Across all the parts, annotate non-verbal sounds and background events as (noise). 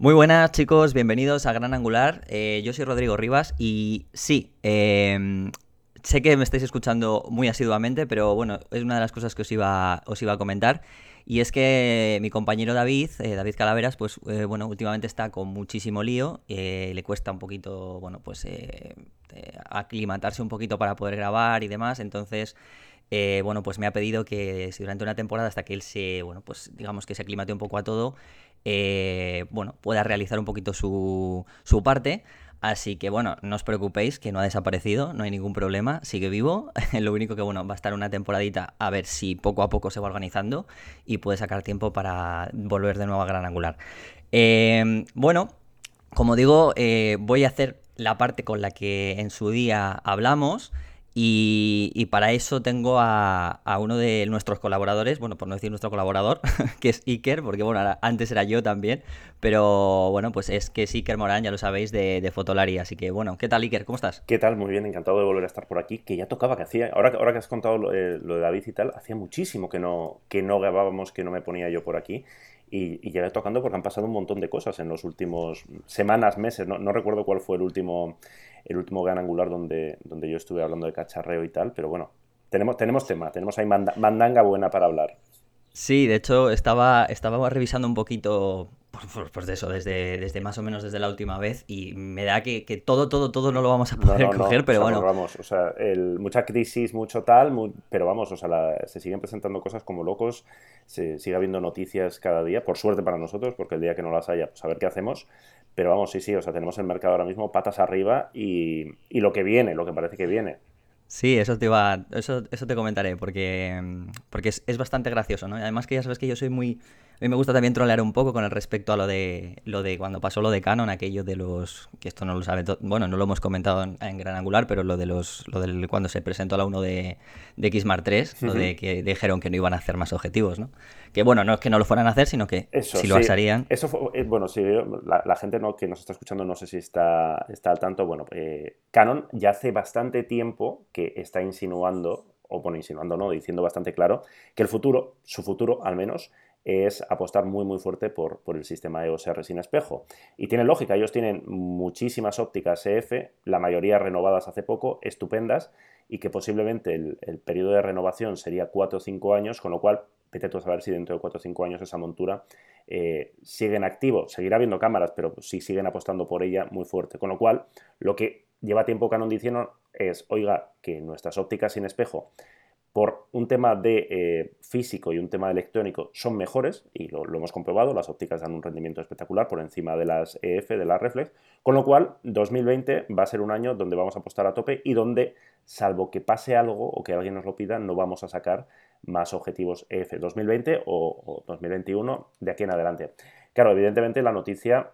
Muy buenas chicos, bienvenidos a Gran Angular. Eh, yo soy Rodrigo Rivas y sí, em, sé que me estáis escuchando muy asiduamente, pero bueno, es una de las cosas que os iba, a comentar. Y es que mi compañero David, eh, David Calaveras, pues eh, bueno, últimamente está con muchísimo lío, le cuesta un poquito, bueno, pues aclimatarse un poquito para poder grabar y demás, entonces bueno, pues me ha pedido que si durante una temporada hasta que él se, bueno, pues digamos que se aclimate un poco a todo, eh, bueno, pueda realizar un poquito su, su parte. Así que bueno, no os preocupéis que no ha desaparecido, no hay ningún problema, sigue vivo. (laughs) Lo único que bueno, va a estar una temporadita a ver si poco a poco se va organizando y puede sacar tiempo para volver de nuevo a Gran Angular. Eh, bueno, como digo, eh, voy a hacer la parte con la que en su día hablamos. Y, para eso tengo a, uno de nuestros colaboradores, bueno, por no decir nuestro colaborador, (laughs) que es Iker, porque bueno, antes era yo también, pero bueno, pues es que es Iker Morán, ya lo sabéis, de, de Fotolari. Así que bueno, ¿qué tal Iker? ¿Cómo estás? ¿Qué tal? Muy bien, encantado de volver a estar por aquí, que ya tocaba, que hacía, ahora, ahora que has contado lo, de David y tal, hacía muchísimo que no, que no grabábamos, que no me ponía yo por aquí. Y, y tocando porque han pasado un montón de cosas en los últimos semanas, meses, no, recuerdo cuál fue el último el último gran angular donde, donde yo estuve hablando de cacharreo y tal, pero bueno, tenemos, tenemos tema, tenemos ahí mandanga buena para hablar. Sí, de hecho estaba, estaba revisando un poquito pues, pues de eso, desde, desde más o menos desde la última vez y me da que, todo, todo, todo no lo vamos a poder coger, pero bueno. Vamos, o sea, mucha crisis, mucho tal, pero vamos, o sea, se siguen presentando cosas como locos, se sigue habiendo noticias cada día, por suerte para nosotros, porque el día que no las haya, pues a ver qué hacemos, pero vamos, sí, sí, o sea, tenemos el mercado ahora mismo patas arriba y, y lo que viene, lo que parece que viene. Sí, eso te iba, eso, eso te comentaré, porque, porque es, es, bastante gracioso, ¿no? Además que ya sabes que yo soy muy, a mí me gusta también trolear un poco con el respecto a lo de lo de cuando pasó lo de Canon, aquello de los que esto no lo sabe, bueno, no lo hemos comentado en, Gran Angular, pero lo de los lo del cuando se presentó la 1 de, de Xmart 3, lo de que dijeron que no iban a hacer más objetivos, ¿no? Que bueno, no es que no lo fueran a hacer, sino que si lo harían. Eso fue, eh, bueno, si la, gente no, que nos está escuchando no sé si está, está al tanto, bueno, eh, Canon ya hace bastante tiempo que está insinuando o bueno, insinuando no, diciendo bastante claro, que el futuro, su futuro al menos, es apostar muy muy fuerte por, el sistema R sin espejo. Y tiene lógica, ellos tienen muchísimas ópticas EF, la mayoría renovadas hace poco, estupendas, y que posiblemente el, periodo de renovación sería 4 o 5 años, con lo cual, vete a saber si dentro de 4 o 5 años esa montura eh, sigue en activo. Seguirá habiendo cámaras, pero sí siguen apostando por ella muy fuerte. Con lo cual, lo que lleva tiempo Canon diciendo es, oiga, que nuestras ópticas sin espejo por un tema de eh, físico y un tema electrónico son mejores, y lo, hemos comprobado, las ópticas dan un rendimiento espectacular por encima de las EF, de las Reflex, con lo cual 2020 va a ser un año donde vamos a apostar a tope y donde, salvo que pase algo o que alguien nos lo pida, no vamos a sacar más objetivos EF 2020 o, o 2021 de aquí en adelante. Claro, evidentemente la noticia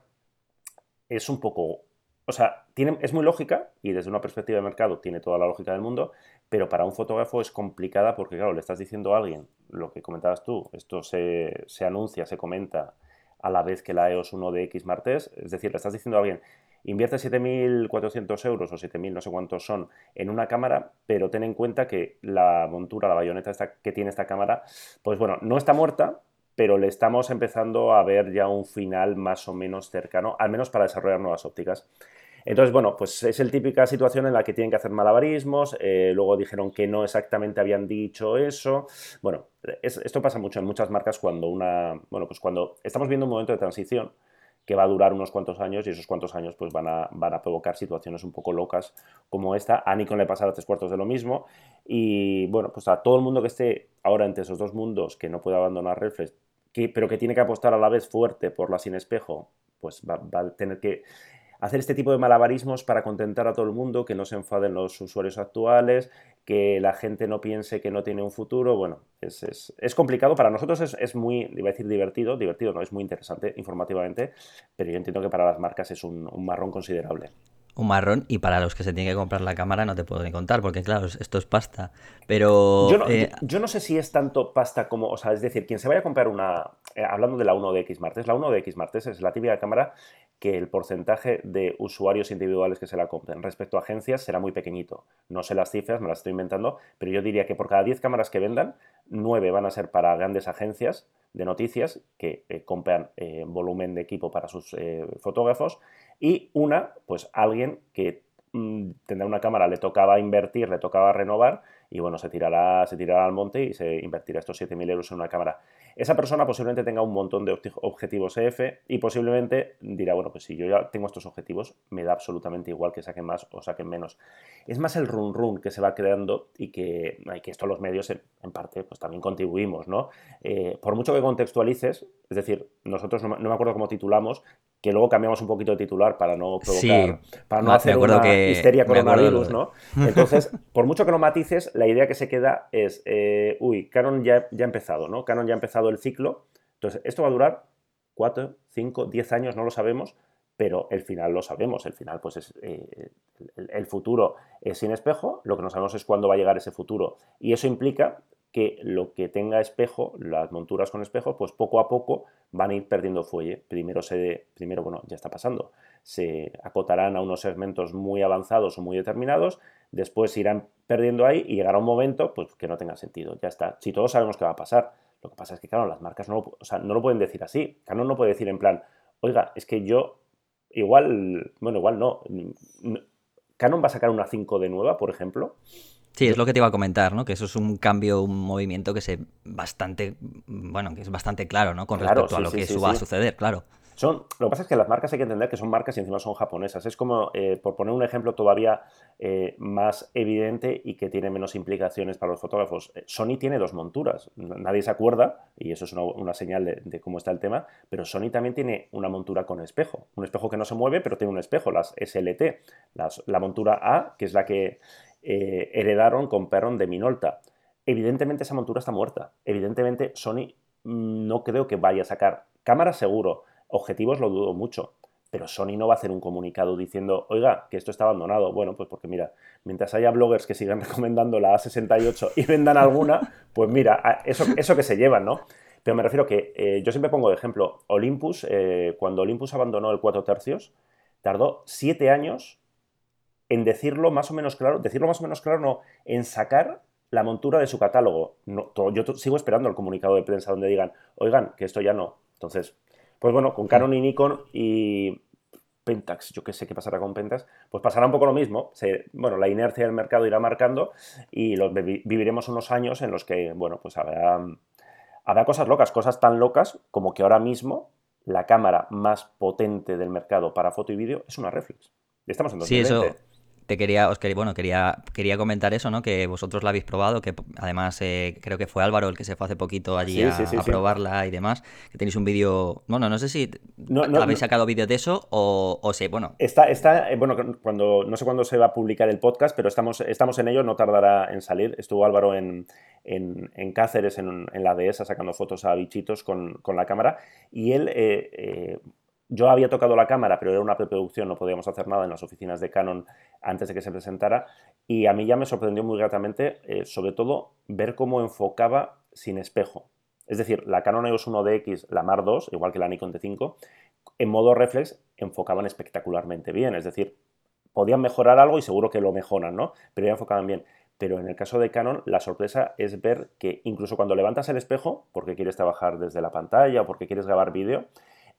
es un poco o sea, es muy lógica y desde una perspectiva de mercado tiene toda la lógica del mundo, pero para un fotógrafo es complicada porque, claro, le estás diciendo a alguien lo que comentabas tú, esto se, anuncia, se comenta a la vez que la EOS 1 de X Martes, es decir, le estás diciendo a alguien, invierte 7.400 euros o 7.000 no sé cuántos son en una cámara, pero ten en cuenta que la montura, la bayoneta que tiene esta cámara, pues bueno, no está muerta, pero le estamos empezando a ver ya un final más o menos cercano, al menos para desarrollar nuevas ópticas. Entonces, bueno, pues es el típica situación en la que tienen que hacer malabarismos, eh, luego dijeron que no exactamente habían dicho eso. Bueno, esto pasa mucho en muchas marcas cuando una, bueno, pues cuando estamos viendo un momento de transición que va a durar unos cuantos años y esos cuantos años pues van a, van a provocar situaciones un poco locas como esta. A Nikon le pasará tres cuartos de lo mismo y bueno, pues a todo el mundo que esté ahora entre esos dos mundos que no puede abandonar reflex, pero que tiene que apostar a la vez fuerte por la sin espejo, pues va a tener que hacer este tipo de malabarismos para contentar a todo el mundo, que no se enfaden los usuarios actuales, que la gente no piense que no tiene un futuro. Bueno, es, complicado. Para nosotros es, muy, iba a decir divertido, divertido no, es muy interesante informativamente, pero yo entiendo que para las marcas es un marrón considerable un marrón y para los que se tienen que comprar la cámara no te puedo ni contar porque claro, esto es pasta. Pero... Yo no, eh, yo, no sé si es tanto pasta como, o sea, es decir, quien se vaya a comprar una, eh, hablando de la 1 de X Martes, la 1 de X Martes es la típica cámara que el porcentaje de usuarios individuales que se la compren respecto a agencias será muy pequeñito. No sé las cifras, me las estoy inventando, pero yo diría que por cada 10 cámaras que vendan, nueve van a ser para grandes agencias de noticias que eh, compran eh, volumen de equipo para sus eh, fotógrafos y una, pues alguien que tendrá una cámara, le tocaba invertir, le tocaba renovar y bueno, se tirará, se tirará al monte y se invertirá estos 7.000 euros en una cámara. Esa persona posiblemente tenga un montón de objetivos EF y posiblemente dirá, bueno, pues si yo ya tengo estos objetivos, me da absolutamente igual que saquen más o saquen menos. Es más el run run que se va creando y que, hay que esto los medios en, parte pues también contribuimos, ¿no? Eh, por mucho que contextualices, es decir, nosotros no, me acuerdo cómo titulamos, que luego cambiamos un poquito de titular para no provocar, para no hacer una histeria coronavirus, ¿no? Entonces, por mucho que lo matices, la idea que se queda es, eh, uy, Canon ya, ya ha empezado, ¿no? Canon ya ha empezado el ciclo, entonces esto va a durar 4, 5, 10 años, no lo sabemos, pero el final lo sabemos, el final pues es eh, el, futuro es sin espejo, lo que no sabemos es cuándo va a llegar ese futuro. Y eso implica que lo que tenga espejo, las monturas con espejo, pues poco a poco van a ir perdiendo fuelle. Primero se, primero bueno, ya está pasando, se acotarán a unos segmentos muy avanzados o muy determinados, después irán perdiendo ahí y llegará un momento pues que no tenga sentido, ya está. Si todos sabemos qué va a pasar, lo que pasa es que claro, las marcas no lo, no lo pueden decir así. Canon no puede decir en plan, oiga, es que yo igual, bueno, igual no. Canon va a sacar una 5 de nueva, por ejemplo, Sí, es lo que te iba a comentar, ¿no? Que eso es un cambio, un movimiento que se bastante, bueno, que es bastante claro, ¿no? Con respecto a lo que va a suceder, claro. Son, lo que pasa es que las marcas hay que entender que son marcas y encima son japonesas. Es como, eh, por poner un ejemplo todavía eh, más evidente y que tiene menos implicaciones para los fotógrafos. Eh, Sony tiene dos monturas. Nadie se acuerda, y eso es una, señal de, cómo está el tema, pero Sony también tiene una montura con espejo. Un espejo que no se mueve, pero tiene un espejo, las SLT. la montura A, que es la que eh, heredaron, compraron de Minolta. Evidentemente esa montura está muerta. Evidentemente Sony mm, no creo que vaya a sacar cámara seguro. Objetivos lo dudo mucho. Pero Sony no va a hacer un comunicado diciendo, oiga, que esto está abandonado. Bueno, pues porque mira, mientras haya bloggers que sigan (laughs) recomendando la A68 y vendan alguna, pues mira, eso, eso que se llevan, ¿no? Pero me refiero que eh, yo siempre pongo de ejemplo, Olympus, eh, cuando Olympus abandonó el 4 tercios, tardó 7 años en decirlo más o menos claro, decirlo más o menos claro, no, en sacar la montura de su catálogo. No, yo sigo esperando el comunicado de prensa donde digan, oigan, que esto ya no. Entonces, pues bueno, con Canon y Nikon y Pentax, yo qué sé qué pasará con Pentax, pues pasará un poco lo mismo. bueno, la inercia del mercado irá marcando y los, viviremos unos años en los que, bueno, pues habrá, habrá cosas locas, cosas tan locas como que ahora mismo la cámara más potente del mercado para foto y vídeo es una reflex. Estamos en 2020. Sí, eso, te quería, os quería, bueno, quería, quería comentar eso, ¿no? Que vosotros la habéis probado, que además eh, creo que fue Álvaro el que se fue hace poquito allí a, probarla y demás. Que tenéis un vídeo. Bueno, no sé si no, habéis sacado vídeo de eso o, o sí, bueno. Está, está, eh, bueno, cuando, no sé cuándo se va a publicar el podcast, pero estamos, estamos en ello, no tardará en salir. Estuvo Álvaro en, en, Cáceres, en, en, la dehesa, sacando fotos a bichitos con, con la cámara. Y él eh, yo había tocado la cámara, pero era una preproducción, no podíamos hacer nada en las oficinas de Canon antes de que se presentara. Y a mí ya me sorprendió muy gratamente, eh, sobre todo, ver cómo enfocaba sin espejo. Es decir, la Canon EOS 1DX, la Mar 2, igual que la Nikon T5, en modo reflex enfocaban espectacularmente bien. Es decir, podían mejorar algo y seguro que lo mejoran, ¿no? Pero ya enfocaban bien. Pero en el caso de Canon, la sorpresa es ver que incluso cuando levantas el espejo, porque quieres trabajar desde la pantalla o porque quieres grabar vídeo,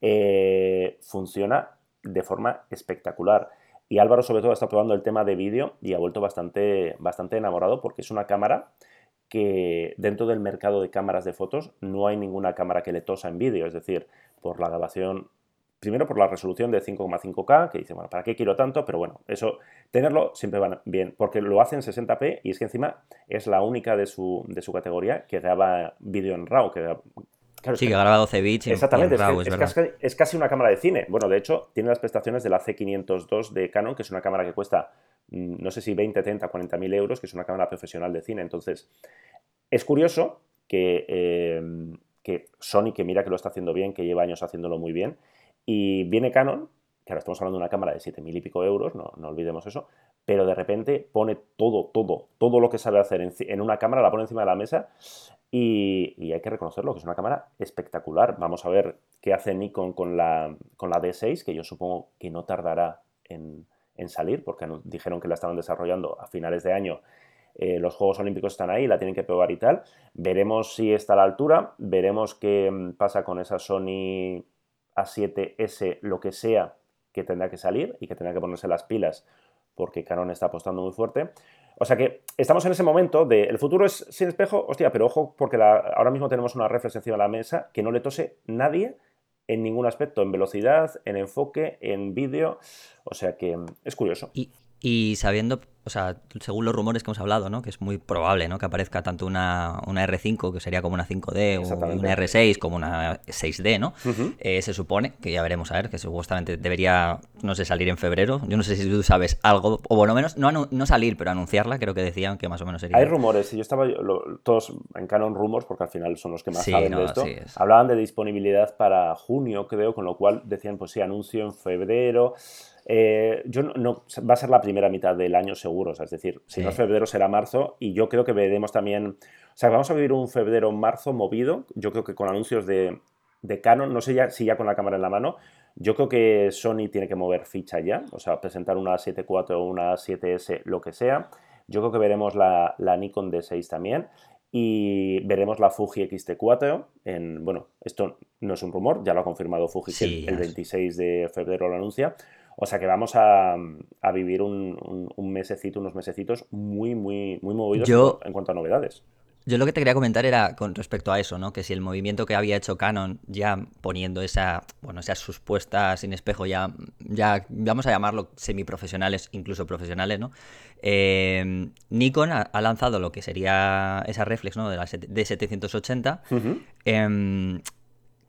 eh, funciona de forma espectacular. Y Álvaro sobre todo está probando el tema de vídeo y ha vuelto bastante, bastante enamorado porque es una cámara que dentro del mercado de cámaras de fotos no hay ninguna cámara que le tosa en vídeo, es decir, por la grabación, primero por la resolución de 5,5K, que dice, bueno, ¿para qué quiero tanto? Pero bueno, eso, tenerlo siempre va bien, porque lo hace en 60p y es que encima es la única de su, de su categoría que graba vídeo en RAW, que sí, que, graba 12 bits. Exactamente, es, casi, una cámara de cine. Bueno, de hecho, tiene las prestaciones de la C502 de Canon, que es una cámara que cuesta, mm, no sé si 20, 30, 40 mil euros, que es una cámara profesional de cine. Entonces, es curioso que, eh, que Sony, que mira que lo está haciendo bien, que lleva años haciéndolo muy bien, y viene Canon, que ahora estamos hablando de una cámara de 7 mil y pico euros, no, no olvidemos eso, pero de repente pone todo, todo, todo lo que sabe hacer en, una cámara, la pone encima de la mesa y, hay que reconocerlo, que es una cámara espectacular. Vamos a ver qué hace Nikon con la, con la D6, que yo supongo que no tardará en, salir, porque dijeron que la estaban desarrollando a finales de año. eh, los Juegos Olímpicos están ahí, la tienen que probar y tal. Veremos si está a la altura, veremos qué mm, pasa con esa Sony A7S, lo que sea que tendrá que salir y que tendrá que ponerse las pilas porque Canon está apostando muy fuerte. O sea que estamos en ese momento de el futuro es sin espejo, hostia, pero ojo porque ahora mismo tenemos una reflex encima de la mesa que no le tose nadie en ningún aspecto, en velocidad, en enfoque, en vídeo. O sea que mm, es curioso. Y sabiendo, o sea, según los rumores que hemos hablado, ¿no? Que es muy probable, ¿no? Que aparezca tanto una, una R5, que sería como una 5D, o una R6 como una 6D, ¿no? Eh, se supone, que ya veremos a ver, que supuestamente debería, no sé, salir en febrero. Yo no sé si tú sabes algo, o bueno menos, no, no salir, pero anunciarla, creo que decían que más o menos sería. Hay rumores, y yo estaba, todos en Canon Rumors, porque al final son los que más saben de esto, hablaban de disponibilidad para junio, creo, con lo cual decían, pues sí, anuncio en febrero. Eh, yo no, va a ser la primera mitad del año seguro, es decir, si no es febrero será marzo y yo creo que veremos también, o sea, vamos a vivir un febrero-marzo movido, yo creo que con anuncios de, Canon, no sé ya, si ya con la cámara en la mano, yo creo que Sony tiene que mover ficha ya, o sea, presentar una 7.4 o una 7S, lo que sea. Yo creo que veremos la, Nikon D6 también y veremos la Fuji X-T4 en, bueno, esto no es un rumor, ya lo ha confirmado Fuji, que el, 26 de febrero lo anuncia. O sea que vamos a, vivir un, mesecito, unos mesecitos muy, muy, muy movidos en cuanto a novedades. Yo lo que te quería comentar era con respecto a eso, ¿no? Que si el movimiento que había hecho Canon ya poniendo esa, bueno, esas sus puestas sin espejo ya, ya vamos a llamarlo semiprofesionales, incluso profesionales, ¿no? Eh, Nikon ha, lanzado lo que sería esa reflex, ¿no? De la D780.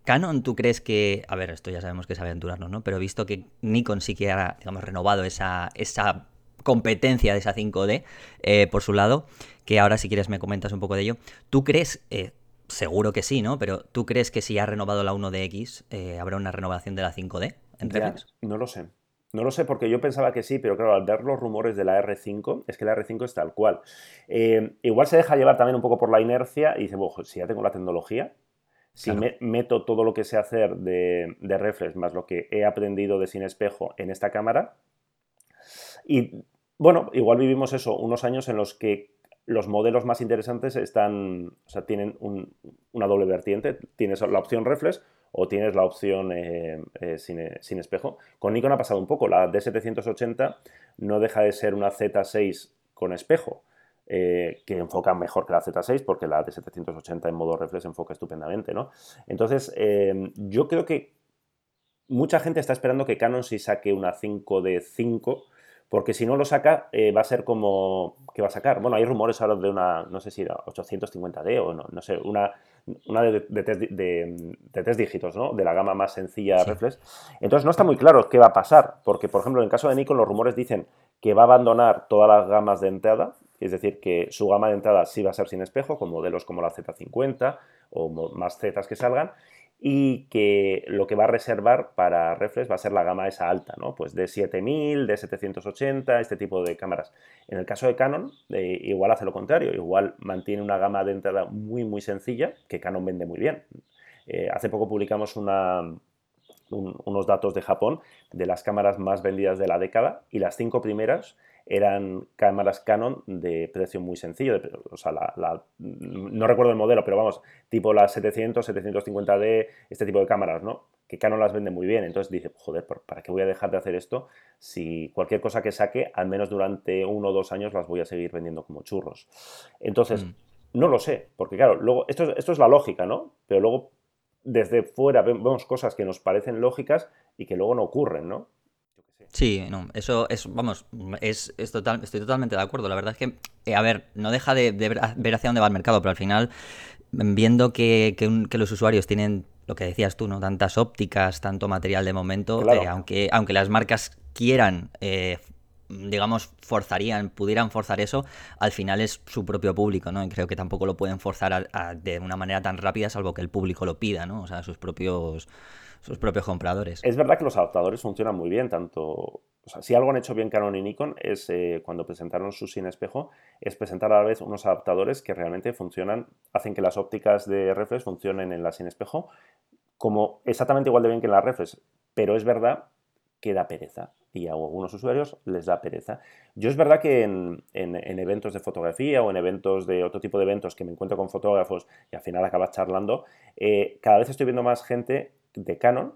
Canon, ¿tú crees que, a ver, esto ya sabemos que es aventurarnos, ¿no? Pero visto que Nikon sí que ha, digamos, renovado esa, esa competencia de esa 5D eh, por su lado, que ahora si quieres me comentas un poco de ello, ¿tú crees, eh, seguro que sí, ¿no? Pero ¿tú crees que si ha renovado la 1DX eh, habrá una renovación de la 5D en No lo sé. No lo sé porque yo pensaba que sí, pero claro, al ver los rumores de la R5, es que la R5 es tal cual. igual se deja llevar también un poco por la inercia y dice, bueno, si ya tengo la tecnología, si meto todo lo que sé hacer de, de reflex más lo que he aprendido de sin espejo en esta cámara, y bueno, igual vivimos eso, unos años en los que los modelos más interesantes están, o sea, tienen una doble vertiente. Tienes la opción reflex o tienes la opción eh, eh, sin, sin, espejo. Con Nikon ha pasado un poco. La D780 no deja de ser una Z6 con espejo. Eh, que enfoca mejor que la Z6, porque la de 780 en modo reflex enfoca estupendamente, ¿no? Entonces, eh, yo creo que mucha gente está esperando que Canon sí saque una 5 d 5, porque si no lo saca, eh, va a ser como... ¿Qué va a sacar? Bueno, hay rumores ahora de una, no sé si era 850D o no, no sé, una, una de, tres, dígitos, ¿no? De la gama más sencilla reflex. Entonces no está muy claro qué va a pasar, porque, por ejemplo, en el caso de Nikon los rumores dicen que va a abandonar todas las gamas de entrada, es decir, que su gama de entrada sí va a ser sin espejo, con modelos como la Z50 o más Z que salgan, y que lo que va a reservar para reflex va a ser la gama esa alta, ¿no? Pues de 7000, de 780, este tipo de cámaras. En el caso de Canon, eh, igual hace lo contrario, igual mantiene una gama de entrada muy, muy sencilla, que Canon vende muy bien. Eh, hace poco publicamos unos datos de Japón de las cámaras más vendidas de la década y las cinco primeras eran cámaras Canon de precio muy sencillo, o sea, no recuerdo el modelo, pero vamos, tipo las 700, 750D, este tipo de cámaras, ¿no? Que Canon las vende muy bien, entonces dice, joder, ¿para qué voy a dejar de hacer esto si cualquier cosa que saque, al menos durante uno o dos años las voy a seguir vendiendo como churros? Entonces, mm. no lo sé, porque claro, luego, esto, esto es la lógica, ¿no? Pero luego desde fuera vemos cosas que nos parecen lógicas y que luego no ocurren, ¿no? Sí, no, eso es, vamos, es, total, estoy totalmente de acuerdo. La verdad es que, eh, a ver, no deja de, ver hacia dónde va el mercado, pero al final, viendo que, los usuarios tienen lo que decías tú, ¿no? Tantas ópticas, tanto material de momento, eh, aunque, aunque las marcas quieran eh, digamos, forzarían, pudieran forzar eso, al final es su propio público, ¿no? Y creo que tampoco lo pueden forzar de una manera tan rápida, salvo que el público lo pida, ¿no? O sea, sus propios, sus propios compradores. Es verdad que los adaptadores funcionan muy bien, tanto... O sea, si algo han hecho bien Canon y Nikon es eh, cuando presentaron su sin espejo, es presentar a la vez unos adaptadores que realmente funcionan, hacen que las ópticas de reflex funcionen en la sin espejo como exactamente igual de bien que en la reflex, pero es verdad que da pereza y a algunos usuarios les da pereza. Yo es verdad que en, eventos de fotografía o en eventos de otro tipo de eventos que me encuentro con fotógrafos y al final acabas charlando, eh, cada vez estoy viendo más gente de Canon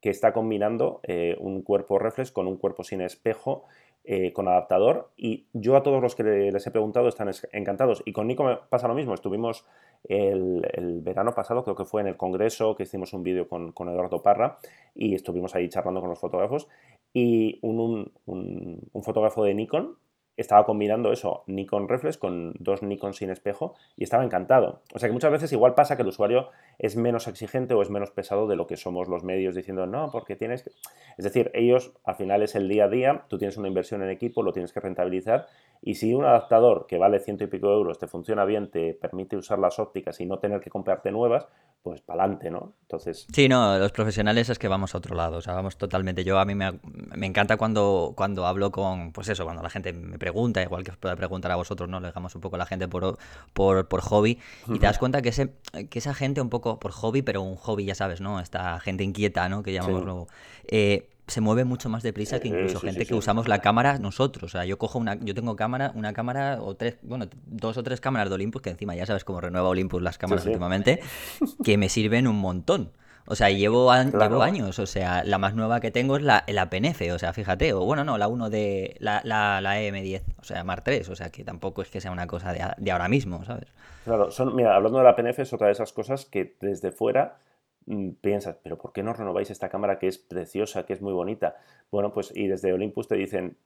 que está combinando eh, un cuerpo reflex con un cuerpo sin espejo eh, con adaptador. Y yo a todos los que les he preguntado están encantados. Y con Nico me pasa lo mismo, estuvimos el, verano pasado, creo que fue en el congreso que hicimos un vídeo con, con, Eduardo Parra y estuvimos ahí charlando con los fotógrafos. Y un, un fotógrafo de Nikon estaba combinando eso, Nikon Reflex con dos Nikon sin espejo y estaba encantado. O sea que muchas veces igual pasa que el usuario es menos exigente o es menos pesado de lo que somos los medios diciendo, no, porque tienes que... Es decir, ellos al final es el día a día, tú tienes una inversión en equipo, lo tienes que rentabilizar y si un adaptador que vale ciento y pico de euros te funciona bien, te permite usar las ópticas y no tener que comprarte nuevas, pues para adelante, ¿no? Entonces... Sí, no, los profesionales es que vamos a otro lado, o sea, vamos totalmente. Yo a mí me, me encanta cuando, cuando hablo con, pues eso, cuando la gente me pregunta, igual que os pueda preguntar a vosotros, ¿no? Le dejamos un poco a la gente por, por, por hobby y te das cuenta que, ese, que esa gente un poco por hobby, pero un hobby, ya sabes, ¿no? Esta gente inquieta, ¿no? Que llamamos luego. Eh, se mueve mucho más deprisa que incluso gente que usamos la cámara nosotros. O sea, yo cojo una, yo tengo cámara, una cámara o tres, bueno, dos o tres cámaras de Olympus, que encima ya sabes cómo renueva Olympus las cámaras últimamente, que me sirven un montón. O sea, llevo, llevo años. O sea, la más nueva que tengo es la, la PNF. O sea, fíjate. O bueno, no, la 1 de la, la, la EM10. O sea, Mar 3. O sea, que tampoco es que sea una cosa de, de ahora mismo, ¿sabes? Claro, son, mira, hablando de la PNF es otra de esas cosas que desde fuera mm, piensas, pero ¿por qué no renováis esta cámara que es preciosa, que es muy bonita? Bueno, pues y desde Olympus te dicen,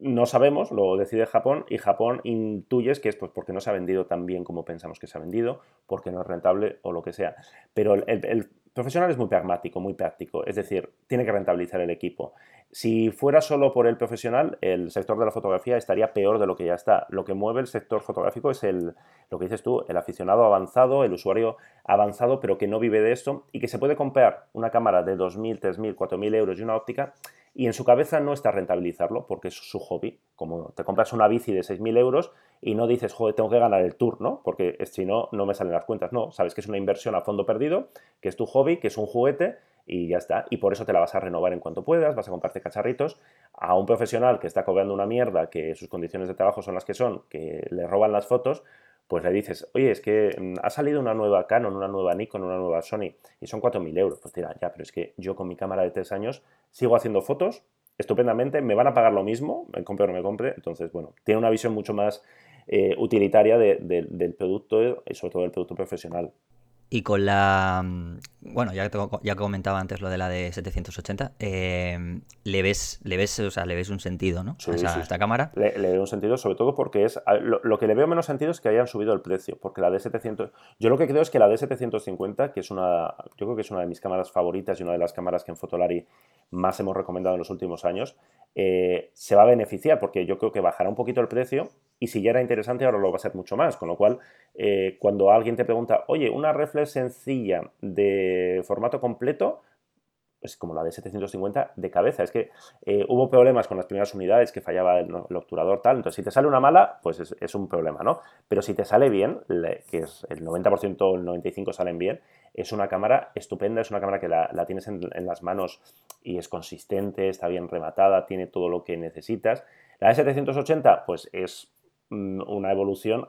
no sabemos, lo decide Japón y Japón intuyes que es pues, porque no se ha vendido tan bien como pensamos que se ha vendido, porque no es rentable o lo que sea. Pero el, profesional es muy pragmático, muy práctico, es decir, tiene que rentabilizar el equipo. Si fuera solo por el profesional, el sector de la fotografía estaría peor de lo que ya está. Lo que mueve el sector fotográfico es el, lo que dices tú, el aficionado avanzado, el usuario avanzado, pero que no vive de esto y que se puede comprar una cámara de 2.000, 3.000, 4.000 euros y una óptica y en su cabeza no está rentabilizarlo porque es su hobby. Como te compras una bici de 6.000 euros y no dices, joder, tengo que ganar el tour, ¿no? Porque si no, no me salen las cuentas. No, sabes que es una inversión a fondo perdido, que es tu hobby, que es un juguete y ya está. Y por eso te la vas a renovar en cuanto puedas, vas a comprarte cacharritos. A un profesional que está cobrando una mierda, que sus condiciones de trabajo son las que son, que le roban las fotos, pues le dices, oye, es que mm, ha salido una nueva Canon, una nueva Nikon, una nueva Sony y son 4.000 euros. Pues tira, ya, pero es que yo con mi cámara de tres años sigo haciendo fotos estupendamente, me van a pagar lo mismo, me compre o no me compre. Entonces, bueno, tiene una visión mucho más eh, utilitaria del producto y sobre todo del producto profesional. Y con la. Mm, bueno, ya, tengo, ya comentaba antes lo de la de 780, em, le ves, le ves, o sea, le ves un sentido, ¿no? a, esta cámara. Le, veo un sentido, sobre todo porque es. Lo, que le veo menos sentido es que hayan subido el precio, porque la de 700. Yo lo que creo es que la de 750, que es una. Yo creo que es una de mis cámaras favoritas y una de las cámaras que en Fotolari más hemos recomendado en los últimos años, eh, se va a beneficiar, porque yo creo que bajará un poquito el precio y si ya era interesante, ahora lo va a ser mucho más. Con lo cual, eh, cuando alguien te pregunta, oye, una reflex sencilla de formato completo, es como la de 750 de cabeza. Es que eh, hubo problemas con las primeras unidades, que fallaba el, obturador tal. Entonces, si te sale una mala, pues es, un problema, ¿no? Pero si te sale bien, que es el 90% o el 95% salen bien, es una cámara estupenda, es una cámara que la, tienes en, las manos y es consistente, está bien rematada, tiene todo lo que necesitas. La de 780, pues es Mm, una evolución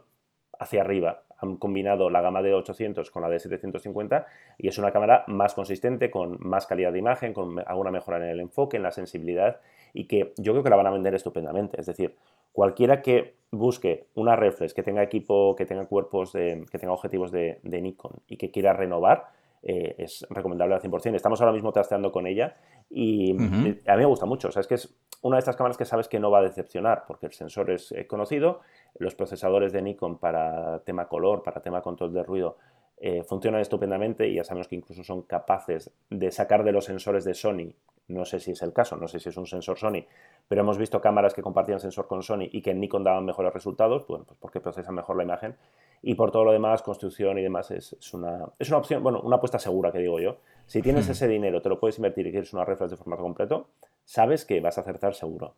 hacia arriba. Han combinado la gama de 800 con la de 750 y es una cámara más consistente, con más calidad de imagen, con alguna mejora en el enfoque, en la sensibilidad y que yo creo que la van a vender estupendamente. Es decir, cualquiera que busque una reflex, que tenga equipo, que tenga cuerpos, que tenga objetivos de, Nikon y que quiera renovar, eh, es recomendable al 100%. Estamos ahora mismo trasteando con ella y a mí me gusta mucho. O sea, es que es una de estas cámaras que sabes que no va a decepcionar porque el sensor es eh, conocido, los procesadores de Nikon para tema color, para tema control de ruido, eh, funcionan estupendamente y ya sabemos que incluso son capaces de sacar de los sensores de Sony, no sé si es el caso, no sé si es un sensor Sony, pero hemos visto cámaras que compartían sensor con Sony y que en Nikon daban mejores resultados, bueno, pues porque procesan mejor la imagen y por todo lo demás, construcción y demás, es, una, es una opción, bueno, una apuesta segura que digo yo. Si tienes ese dinero, te lo puedes invertir y quieres una reflex de formato completo, sabes que vas a acertar seguro.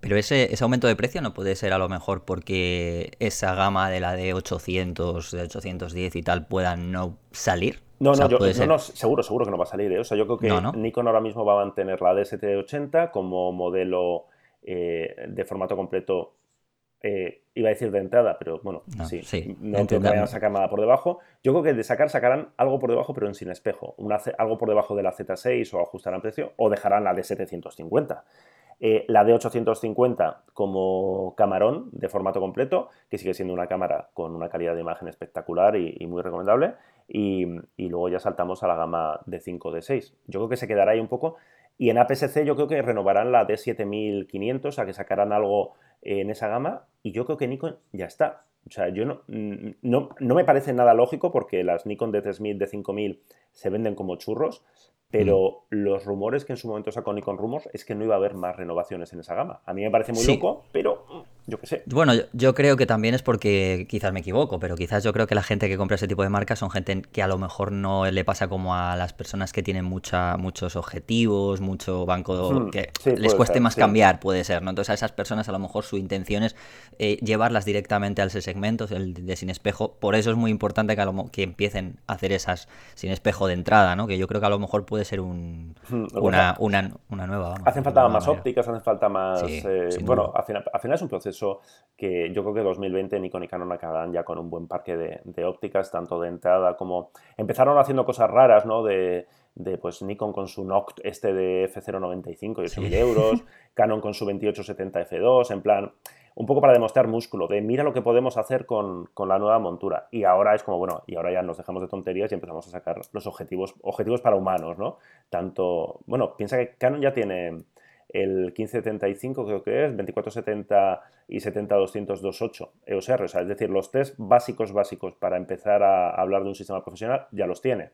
Pero ese, ese aumento de precio no puede ser a lo mejor porque esa gama de la de 800, de 810 y tal pueda no salir. No, no, yo, no, seguro, seguro que no va a salir. ¿eh? O sea, yo creo que Nikon ahora mismo va a mantener la D780 como modelo eh, de formato completo. Eh, iba a decir de entrada, pero bueno, sí, no creo que vayan a sacar nada por debajo. Yo creo que de sacar sacarán algo por debajo, pero en sin espejo. algo por debajo de la Z6 o ajustarán precio, o dejarán la D750. Eh, la D850 como camarón de formato completo, que sigue siendo una cámara con una calidad de imagen espectacular y, muy recomendable. Y, luego ya saltamos a la gama de 5, D6. Yo creo que se quedará ahí un poco. Y en APS-C yo creo que renovarán la D7500, o sea que sacarán algo en esa gama. Y yo creo que Nikon ya está. O sea, yo no, no, no me parece nada lógico porque las Nikon D3000, D5000 se venden como churros, pero mm. los rumores que en su momento sacó Nikon Rumors es que no iba a haber más renovaciones en esa gama. A mí me parece muy loco, pero yo qué sé. Bueno, yo, creo que también es porque quizás me equivoco, pero quizás yo creo que la gente que compra ese tipo de marcas son gente que a lo mejor no le pasa como a las personas que tienen mucha, muchos objetivos, mucho banco hmm, que les cueste más cambiar, puede ser, ¿no? Entonces a esas personas a lo mejor su intención es eh, llevarlas directamente a ese segmento, el de sin espejo. Por eso es muy importante que, que empiecen a hacer esas sin espejo de entrada, ¿no? Que yo creo que a lo mejor puede ser un, hmm, una, una, una, nueva. hacen falta más ópticas, hacen falta más. Eh, bueno, al final, al final, es un proceso que yo creo que 2020 Nikon y Canon acabarán ya con un buen parque de, ópticas, tanto de entrada como. Empezaron haciendo cosas raras, ¿no? De, de pues Nikon con su Noct este de F095 y 8.000 euros, Canon con su 2870 F2, en plan un poco para demostrar músculo, de mira lo que podemos hacer con, la nueva montura. Y ahora es como, bueno, y ahora ya nos dejamos de tonterías y empezamos a sacar los objetivos, objetivos para humanos, ¿no? Tanto, bueno, piensa que Canon ya tiene el 1575 creo que es, 2470 y 70-200-28 EOS R, o sea, es decir, los test básicos básicos para empezar a hablar de un sistema profesional ya los tiene.